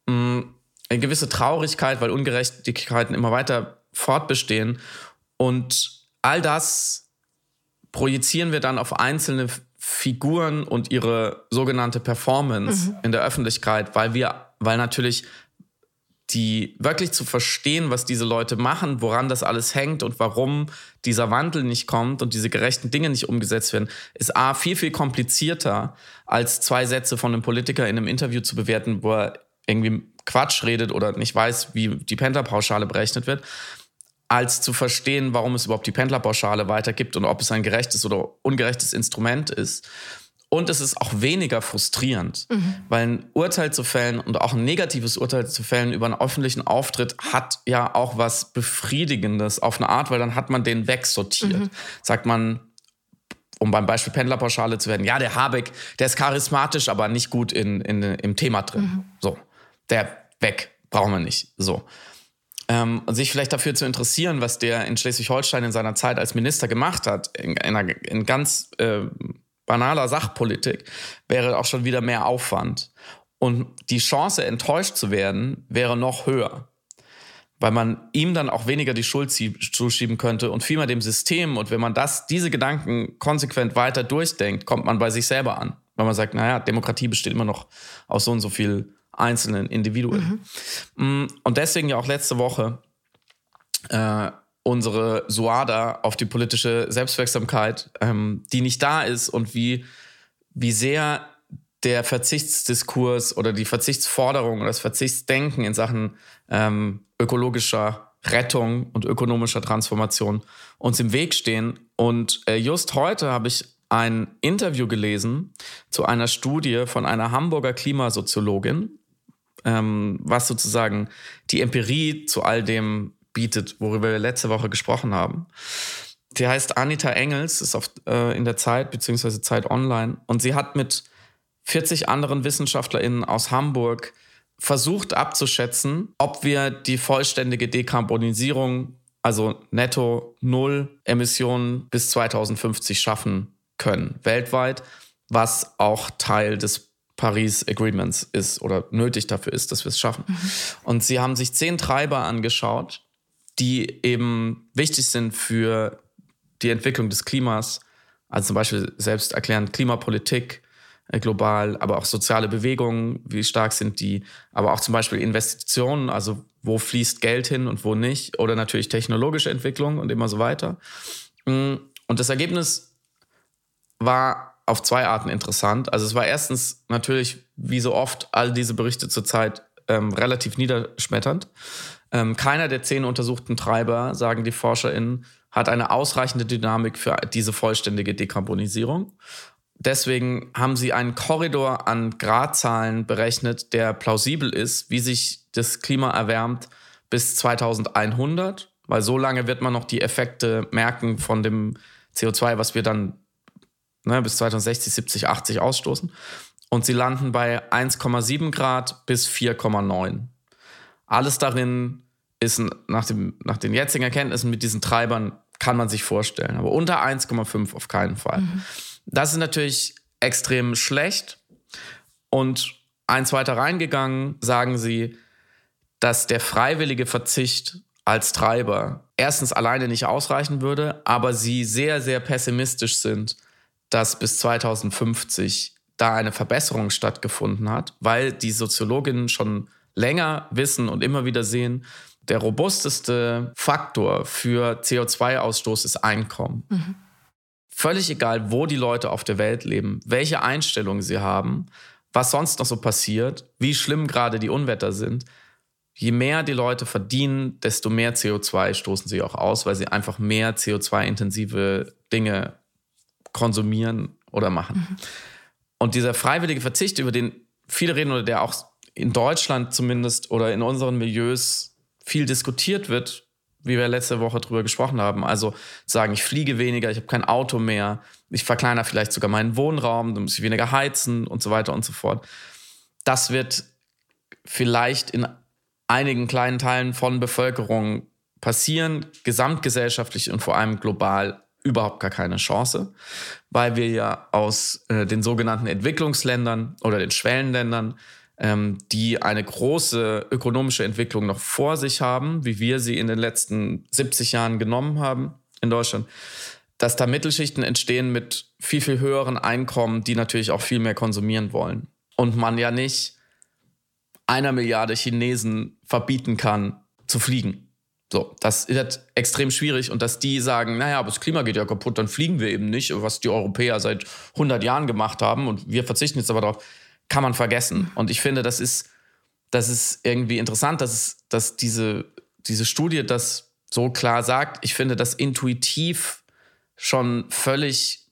Mm, eine gewisse Traurigkeit, weil Ungerechtigkeiten immer weiter fortbestehen. Und all das projizieren wir dann auf einzelne Figuren und ihre sogenannte Performance mhm. in der Öffentlichkeit, weil wir, weil natürlich die wirklich zu verstehen, was diese Leute machen, woran das alles hängt und warum dieser Wandel nicht kommt und diese gerechten Dinge nicht umgesetzt werden, ist A, viel, viel komplizierter, als zwei Sätze von einem Politiker in einem Interview zu bewerten, wo er irgendwie Quatsch redet oder nicht weiß, wie die Pendlerpauschale berechnet wird, als zu verstehen, warum es überhaupt die Pendlerpauschale weitergibt und ob es ein gerechtes oder ungerechtes Instrument ist. Und es ist auch weniger frustrierend, mhm. weil ein Urteil zu fällen und auch ein negatives Urteil zu fällen über einen öffentlichen Auftritt hat ja auch was Befriedigendes auf eine Art, weil dann hat man den wegsortiert. Mhm. Sagt man, um beim Beispiel Pendlerpauschale zu werden, ja, der Habeck, der ist charismatisch, aber nicht gut in, in, im Thema drin. Mhm. So der weg, brauchen wir nicht. So. Ähm, und sich vielleicht dafür zu interessieren, was der in Schleswig-Holstein in seiner Zeit als Minister gemacht hat, in, in, einer, in ganz äh, banaler Sachpolitik, wäre auch schon wieder mehr Aufwand. Und die Chance, enttäuscht zu werden, wäre noch höher. Weil man ihm dann auch weniger die Schuld zuschieben könnte und vielmehr dem System. Und wenn man das, diese Gedanken konsequent weiter durchdenkt, kommt man bei sich selber an. Weil man sagt, naja, Demokratie besteht immer noch aus so und so viel einzelnen Individuen. Mhm. Mm, und deswegen ja auch letzte Woche äh, unsere Suada auf die politische Selbstwirksamkeit, ähm, die nicht da ist und wie, wie sehr der Verzichtsdiskurs oder die Verzichtsforderung oder das Verzichtsdenken in Sachen ähm, ökologischer Rettung und ökonomischer Transformation uns im Weg stehen. Und äh, just heute habe ich ein Interview gelesen zu einer Studie von einer Hamburger Klimasoziologin, ähm, was sozusagen die Empirie zu all dem bietet, worüber wir letzte Woche gesprochen haben. Die heißt Anita Engels, ist auf, äh, in der Zeit beziehungsweise Zeit Online und sie hat mit 40 anderen WissenschaftlerInnen aus Hamburg versucht abzuschätzen, ob wir die vollständige Dekarbonisierung, also netto Null Emissionen bis 2050 schaffen können, weltweit, was auch Teil des Paris Agreements ist oder nötig dafür ist, dass wir es schaffen. Mhm. Und sie haben sich zehn Treiber angeschaut, die eben wichtig sind für die Entwicklung des Klimas, also zum Beispiel selbst erklären Klimapolitik äh, global, aber auch soziale Bewegungen, wie stark sind die, aber auch zum Beispiel Investitionen, also wo fließt Geld hin und wo nicht, oder natürlich technologische Entwicklung und immer so weiter. Mm, und das Ergebnis war auf zwei Arten interessant. Also es war erstens natürlich, wie so oft, all diese Berichte zurzeit ähm, relativ niederschmetternd. Ähm, keiner der zehn untersuchten Treiber, sagen die ForscherInnen, hat eine ausreichende Dynamik für diese vollständige Dekarbonisierung. Deswegen haben sie einen Korridor an Gradzahlen berechnet, der plausibel ist, wie sich das Klima erwärmt bis 2100, weil so lange wird man noch die Effekte merken von dem CO2, was wir dann ne, bis 2060, 70, 80 ausstoßen. Und sie landen bei 1,7 Grad bis 4,9. Alles darin ist nach, dem, nach den jetzigen Erkenntnissen mit diesen Treibern kann man sich vorstellen. Aber unter 1,5 auf keinen Fall. Mhm. Das ist natürlich extrem schlecht. Und eins weiter reingegangen, sagen sie, dass der freiwillige Verzicht als Treiber erstens alleine nicht ausreichen würde, aber sie sehr, sehr pessimistisch sind, dass bis 2050 da eine Verbesserung stattgefunden hat, weil die Soziologinnen schon länger wissen und immer wieder sehen, der robusteste Faktor für CO2-Ausstoß ist Einkommen. Mhm. Völlig egal, wo die Leute auf der Welt leben, welche Einstellungen sie haben, was sonst noch so passiert, wie schlimm gerade die Unwetter sind. Je mehr die Leute verdienen, desto mehr CO2 stoßen sie auch aus, weil sie einfach mehr CO2-intensive Dinge konsumieren oder machen. Mhm. Und dieser freiwillige Verzicht, über den viele reden oder der auch in Deutschland zumindest oder in unseren Milieus viel diskutiert wird, wie wir letzte Woche drüber gesprochen haben. Also sagen, ich fliege weniger, ich habe kein Auto mehr, ich verkleinere vielleicht sogar meinen Wohnraum, dann muss ich weniger heizen und so weiter und so fort. Das wird vielleicht in einigen kleinen Teilen von Bevölkerung passieren, gesamtgesellschaftlich und vor allem global überhaupt gar keine Chance, weil wir ja aus äh, den sogenannten Entwicklungsländern oder den Schwellenländern ähm, die eine große ökonomische Entwicklung noch vor sich haben, wie wir sie in den letzten 70 Jahren genommen haben in Deutschland, dass da Mittelschichten entstehen mit viel, viel höheren Einkommen, die natürlich auch viel mehr konsumieren wollen. Und man ja nicht einer Milliarde Chinesen verbieten kann, zu fliegen. So, das wird extrem schwierig und dass die sagen, naja, aber das Klima geht ja kaputt, dann fliegen wir eben nicht, was die Europäer seit 100 Jahren gemacht haben und wir verzichten jetzt aber darauf kann man vergessen. Und ich finde, das ist, das ist irgendwie interessant, dass, dass diese, diese Studie das so klar sagt. Ich finde das intuitiv schon völlig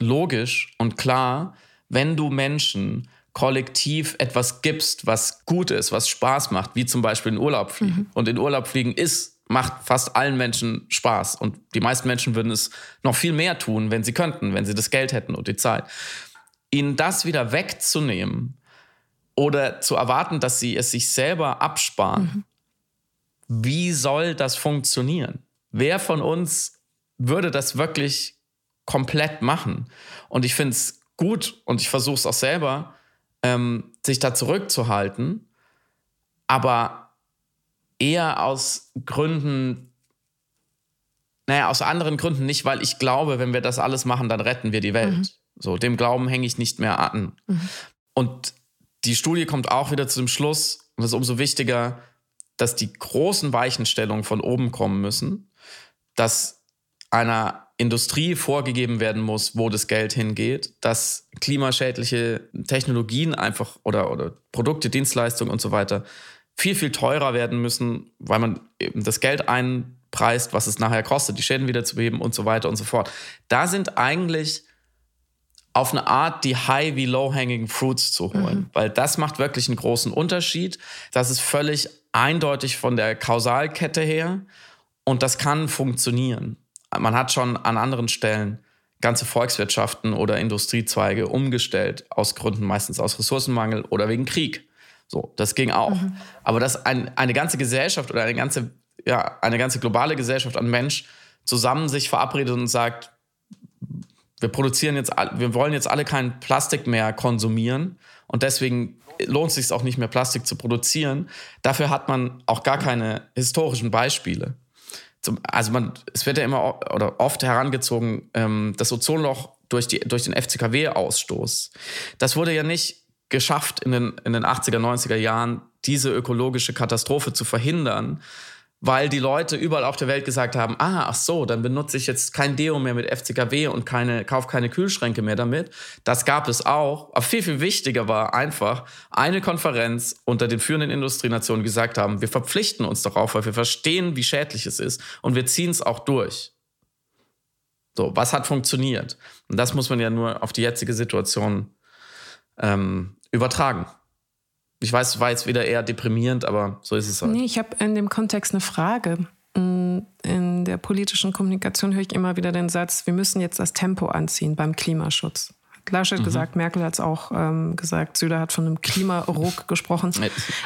logisch und klar, wenn du Menschen kollektiv etwas gibst, was gut ist, was Spaß macht, wie zum Beispiel in Urlaub fliegen. Mhm. Und in Urlaub fliegen ist, macht fast allen Menschen Spaß. Und die meisten Menschen würden es noch viel mehr tun, wenn sie könnten, wenn sie das Geld hätten und die Zeit ihnen das wieder wegzunehmen oder zu erwarten, dass sie es sich selber absparen, mhm. wie soll das funktionieren? Wer von uns würde das wirklich komplett machen? Und ich finde es gut und ich versuche es auch selber, ähm, sich da zurückzuhalten, aber eher aus Gründen, naja, aus anderen Gründen nicht, weil ich glaube, wenn wir das alles machen, dann retten wir die Welt. Mhm. So, dem Glauben hänge ich nicht mehr an. Mhm. Und die Studie kommt auch wieder zu dem Schluss, und es ist umso wichtiger, dass die großen Weichenstellungen von oben kommen müssen, dass einer Industrie vorgegeben werden muss, wo das Geld hingeht, dass klimaschädliche Technologien einfach oder, oder Produkte, Dienstleistungen und so weiter viel, viel teurer werden müssen, weil man eben das Geld einpreist, was es nachher kostet, die Schäden wieder zu beheben und so weiter und so fort. Da sind eigentlich auf eine Art die High wie Low-Hanging Fruits zu holen. Mhm. Weil das macht wirklich einen großen Unterschied. Das ist völlig eindeutig von der Kausalkette her und das kann funktionieren. Man hat schon an anderen Stellen ganze Volkswirtschaften oder Industriezweige umgestellt, aus Gründen meistens aus Ressourcenmangel oder wegen Krieg. So, das ging auch. Mhm. Aber dass ein, eine ganze Gesellschaft oder eine ganze, ja, eine ganze globale Gesellschaft an Mensch zusammen sich verabredet und sagt, wir produzieren jetzt, wir wollen jetzt alle kein Plastik mehr konsumieren und deswegen lohnt es sich auch nicht mehr Plastik zu produzieren. Dafür hat man auch gar keine historischen Beispiele. Zum, also man, es wird ja immer oder oft herangezogen, ähm, das Ozonloch durch, die, durch den FCKW-Ausstoß. Das wurde ja nicht geschafft in den, in den 80er, 90er Jahren, diese ökologische Katastrophe zu verhindern, weil die Leute überall auf der Welt gesagt haben, ah, ach so, dann benutze ich jetzt kein Deo mehr mit FCKW und keine, kaufe keine Kühlschränke mehr damit. Das gab es auch. Aber viel, viel wichtiger war einfach eine Konferenz unter den führenden Industrienationen gesagt haben, wir verpflichten uns darauf, weil wir verstehen, wie schädlich es ist und wir ziehen es auch durch. So, was hat funktioniert? Und das muss man ja nur auf die jetzige Situation ähm, übertragen. Ich weiß, war jetzt wieder eher deprimierend, aber so ist es halt. Nee, ich habe in dem Kontext eine Frage. Mm, in der politischen Kommunikation höre ich immer wieder den Satz, wir müssen jetzt das Tempo anziehen beim Klimaschutz. Laschet mhm. gesagt, Merkel hat es auch ähm, gesagt, Söder hat von einem Klimaruck gesprochen.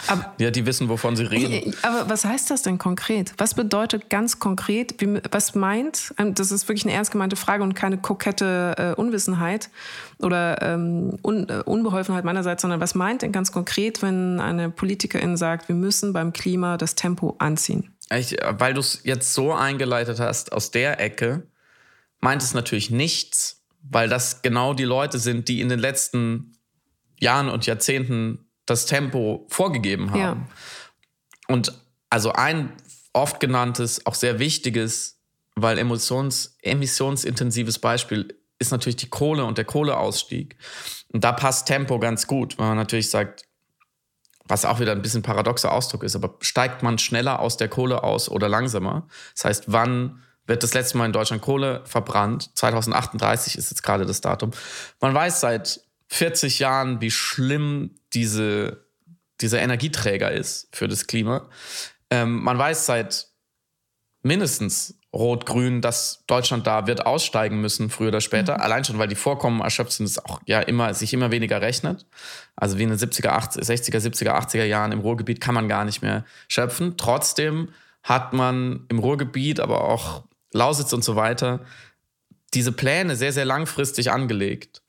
Aber, ja, die wissen, wovon sie reden. Aber was heißt das denn konkret? Was bedeutet ganz konkret, wie, was meint, ähm, das ist wirklich eine ernst gemeinte Frage und keine kokette äh, Unwissenheit oder ähm, Un, äh, Unbeholfenheit meinerseits, sondern was meint denn ganz konkret, wenn eine Politikerin sagt, wir müssen beim Klima das Tempo anziehen? Ich, weil du es jetzt so eingeleitet hast aus der Ecke, meint es natürlich nichts weil das genau die Leute sind, die in den letzten Jahren und Jahrzehnten das Tempo vorgegeben haben. Ja. Und also ein oft genanntes, auch sehr wichtiges, weil emotions, emissionsintensives Beispiel ist natürlich die Kohle und der Kohleausstieg. Und da passt Tempo ganz gut, weil man natürlich sagt, was auch wieder ein bisschen paradoxer Ausdruck ist, aber steigt man schneller aus der Kohle aus oder langsamer? Das heißt, wann wird das letzte Mal in Deutschland Kohle verbrannt. 2038 ist jetzt gerade das Datum. Man weiß seit 40 Jahren, wie schlimm diese, dieser Energieträger ist für das Klima. Ähm, man weiß seit mindestens Rot-Grün, dass Deutschland da wird aussteigen müssen, früher oder später. Mhm. Allein schon, weil die Vorkommen erschöpft sind, es auch ja immer, sich immer weniger rechnet. Also wie in den 70er, 80, 60er, 70er, 80er Jahren im Ruhrgebiet kann man gar nicht mehr schöpfen. Trotzdem hat man im Ruhrgebiet, aber auch Lausitz und so weiter, diese Pläne sehr, sehr langfristig angelegt.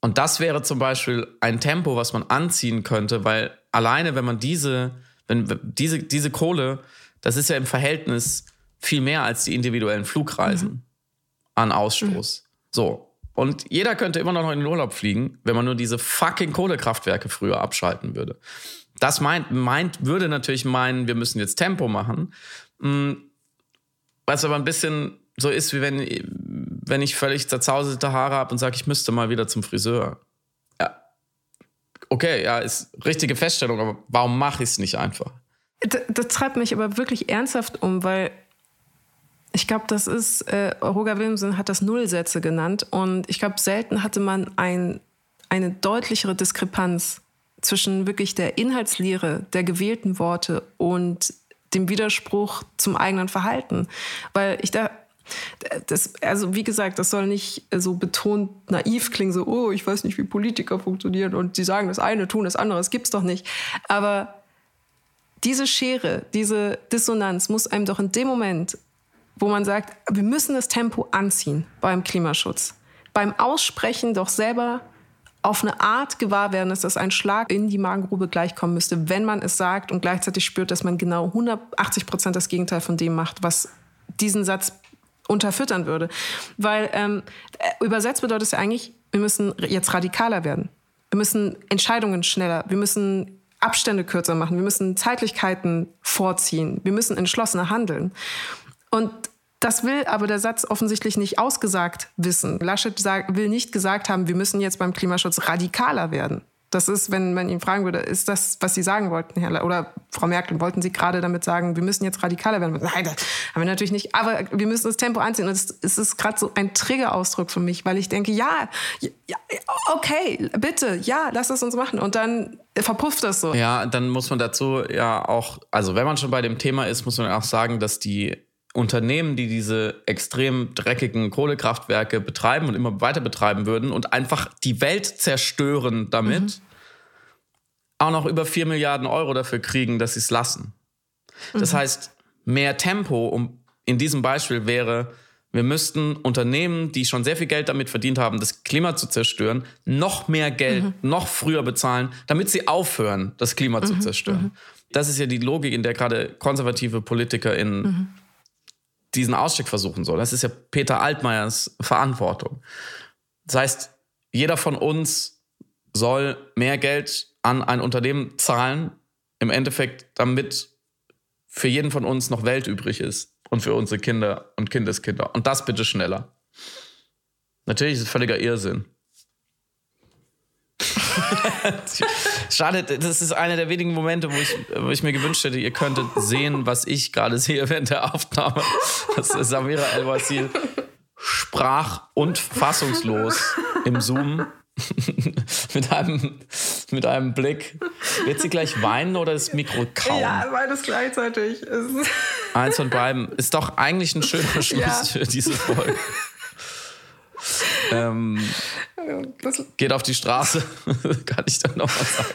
Und das wäre zum Beispiel ein Tempo, was man anziehen könnte, weil alleine, wenn man diese, wenn diese, diese Kohle, das ist ja im Verhältnis viel mehr als die individuellen Flugreisen mhm. an Ausstoß. Mhm. So. Und jeder könnte immer noch in den Urlaub fliegen, wenn man nur diese fucking Kohlekraftwerke früher abschalten würde. Das meint, meint, würde natürlich meinen, wir müssen jetzt Tempo machen. Was aber ein bisschen so ist, wie wenn, wenn ich völlig zerzausete Haare habe und sage, ich müsste mal wieder zum Friseur. Ja. Okay, ja, ist richtige Feststellung, aber warum mache ich es nicht einfach? Das, das, treibt mich aber wirklich ernsthaft um, weil ich glaube, das ist, äh, Roger Willemsen hat das Nullsätze genannt und ich glaube, selten hatte man ein, eine deutlichere Diskrepanz zwischen wirklich der Inhaltslehre der gewählten Worte und dem Widerspruch zum eigenen Verhalten. Weil ich da, das, also wie gesagt, das soll nicht so betont naiv klingen, so, oh, ich weiß nicht, wie Politiker funktionieren und sie sagen das eine, tun das andere, das gibt's doch nicht. Aber diese Schere, diese Dissonanz muss einem doch in dem Moment, wo man sagt, wir müssen das Tempo anziehen beim Klimaschutz, beim Aussprechen doch selber auf eine Art gewahr werden, dass das ein Schlag in die Magengrube gleichkommen müsste, wenn man es sagt und gleichzeitig spürt, dass man genau 180 Prozent das Gegenteil von dem macht, was diesen Satz unterfüttern würde. Weil ähm, äh, übersetzt bedeutet es ja eigentlich, wir müssen jetzt radikaler werden. Wir müssen Entscheidungen schneller, wir müssen Abstände kürzer machen, wir müssen Zeitlichkeiten vorziehen, wir müssen entschlossener handeln. Und das will aber der Satz offensichtlich nicht ausgesagt wissen. Laschet will nicht gesagt haben, wir müssen jetzt beim Klimaschutz radikaler werden. Das ist, wenn man ihn fragen würde, ist das, was Sie sagen wollten, Herr, Le oder Frau Merkel, wollten Sie gerade damit sagen, wir müssen jetzt radikaler werden? Nein, das haben wir natürlich nicht. Aber wir müssen das Tempo anziehen. Und es, es ist gerade so ein Triggerausdruck für mich, weil ich denke, ja, ja, okay, bitte, ja, lass es uns machen. Und dann verpufft das so. Ja, dann muss man dazu ja auch, also wenn man schon bei dem Thema ist, muss man auch sagen, dass die Unternehmen, die diese extrem dreckigen Kohlekraftwerke betreiben und immer weiter betreiben würden und einfach die Welt zerstören damit, mhm. auch noch über 4 Milliarden Euro dafür kriegen, dass sie es lassen. Das mhm. heißt, mehr Tempo um, in diesem Beispiel wäre, wir müssten Unternehmen, die schon sehr viel Geld damit verdient haben, das Klima zu zerstören, noch mehr Geld, mhm. noch früher bezahlen, damit sie aufhören, das Klima mhm. zu zerstören. Mhm. Das ist ja die Logik, in der gerade konservative Politiker in mhm. Diesen Ausstieg versuchen sollen. Das ist ja Peter Altmaiers Verantwortung. Das heißt, jeder von uns soll mehr Geld an ein Unternehmen zahlen, im Endeffekt, damit für jeden von uns noch Welt übrig ist und für unsere Kinder und Kindeskinder. Und das bitte schneller. Natürlich ist es völliger Irrsinn. Schade, das ist einer der wenigen Momente, wo ich, wo ich mir gewünscht hätte, ihr könntet sehen, was ich gerade sehe während der Aufnahme. Das ist Samira El-Wasil sprach und fassungslos im Zoom mit, einem, mit einem Blick. Wird sie gleich weinen oder das Mikro kaum? Ja, beides gleichzeitig. Eins von beiden. Ist doch eigentlich ein schöner Schluss ja. für diese Folge. Ähm, geht auf die Straße, kann ich dann noch mal sagen.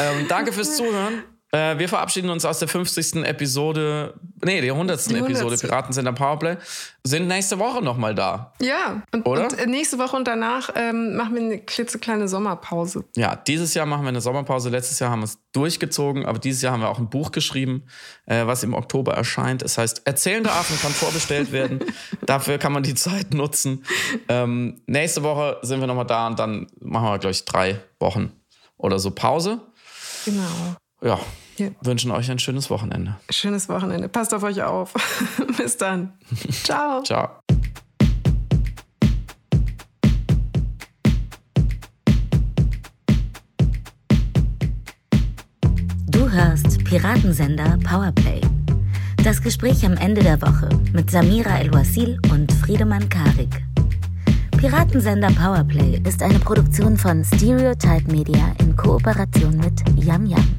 Ähm, danke fürs Zuhören. Äh, wir verabschieden uns aus der 50. Episode, nee, der 100. Die 100. Episode Piratensender Powerplay. Sind nächste Woche nochmal da. Ja, und, Oder? und äh, nächste Woche und danach ähm, machen wir eine klitzekleine Sommerpause. Ja, dieses Jahr machen wir eine Sommerpause. Letztes Jahr haben wir es durchgezogen, aber dieses Jahr haben wir auch ein Buch geschrieben, äh, was im Oktober erscheint. Es heißt, Erzählende Affen kann vorbestellt werden. Dafür kann man die Zeit nutzen. Ähm, nächste Woche sind wir nochmal da und dann machen wir, glaube ich, drei Wochen oder so Pause. Genau ja, ja, wünschen euch ein schönes Wochenende. Schönes Wochenende. Passt auf euch auf. Bis dann. Ciao. Ciao. Du hörst Piratensender Powerplay. Das Gespräch am Ende der Woche mit Samira El-Wasil und Friedemann Karik. Piratensender Powerplay ist eine Produktion von Stereotype Media in Kooperation mit Yam Yam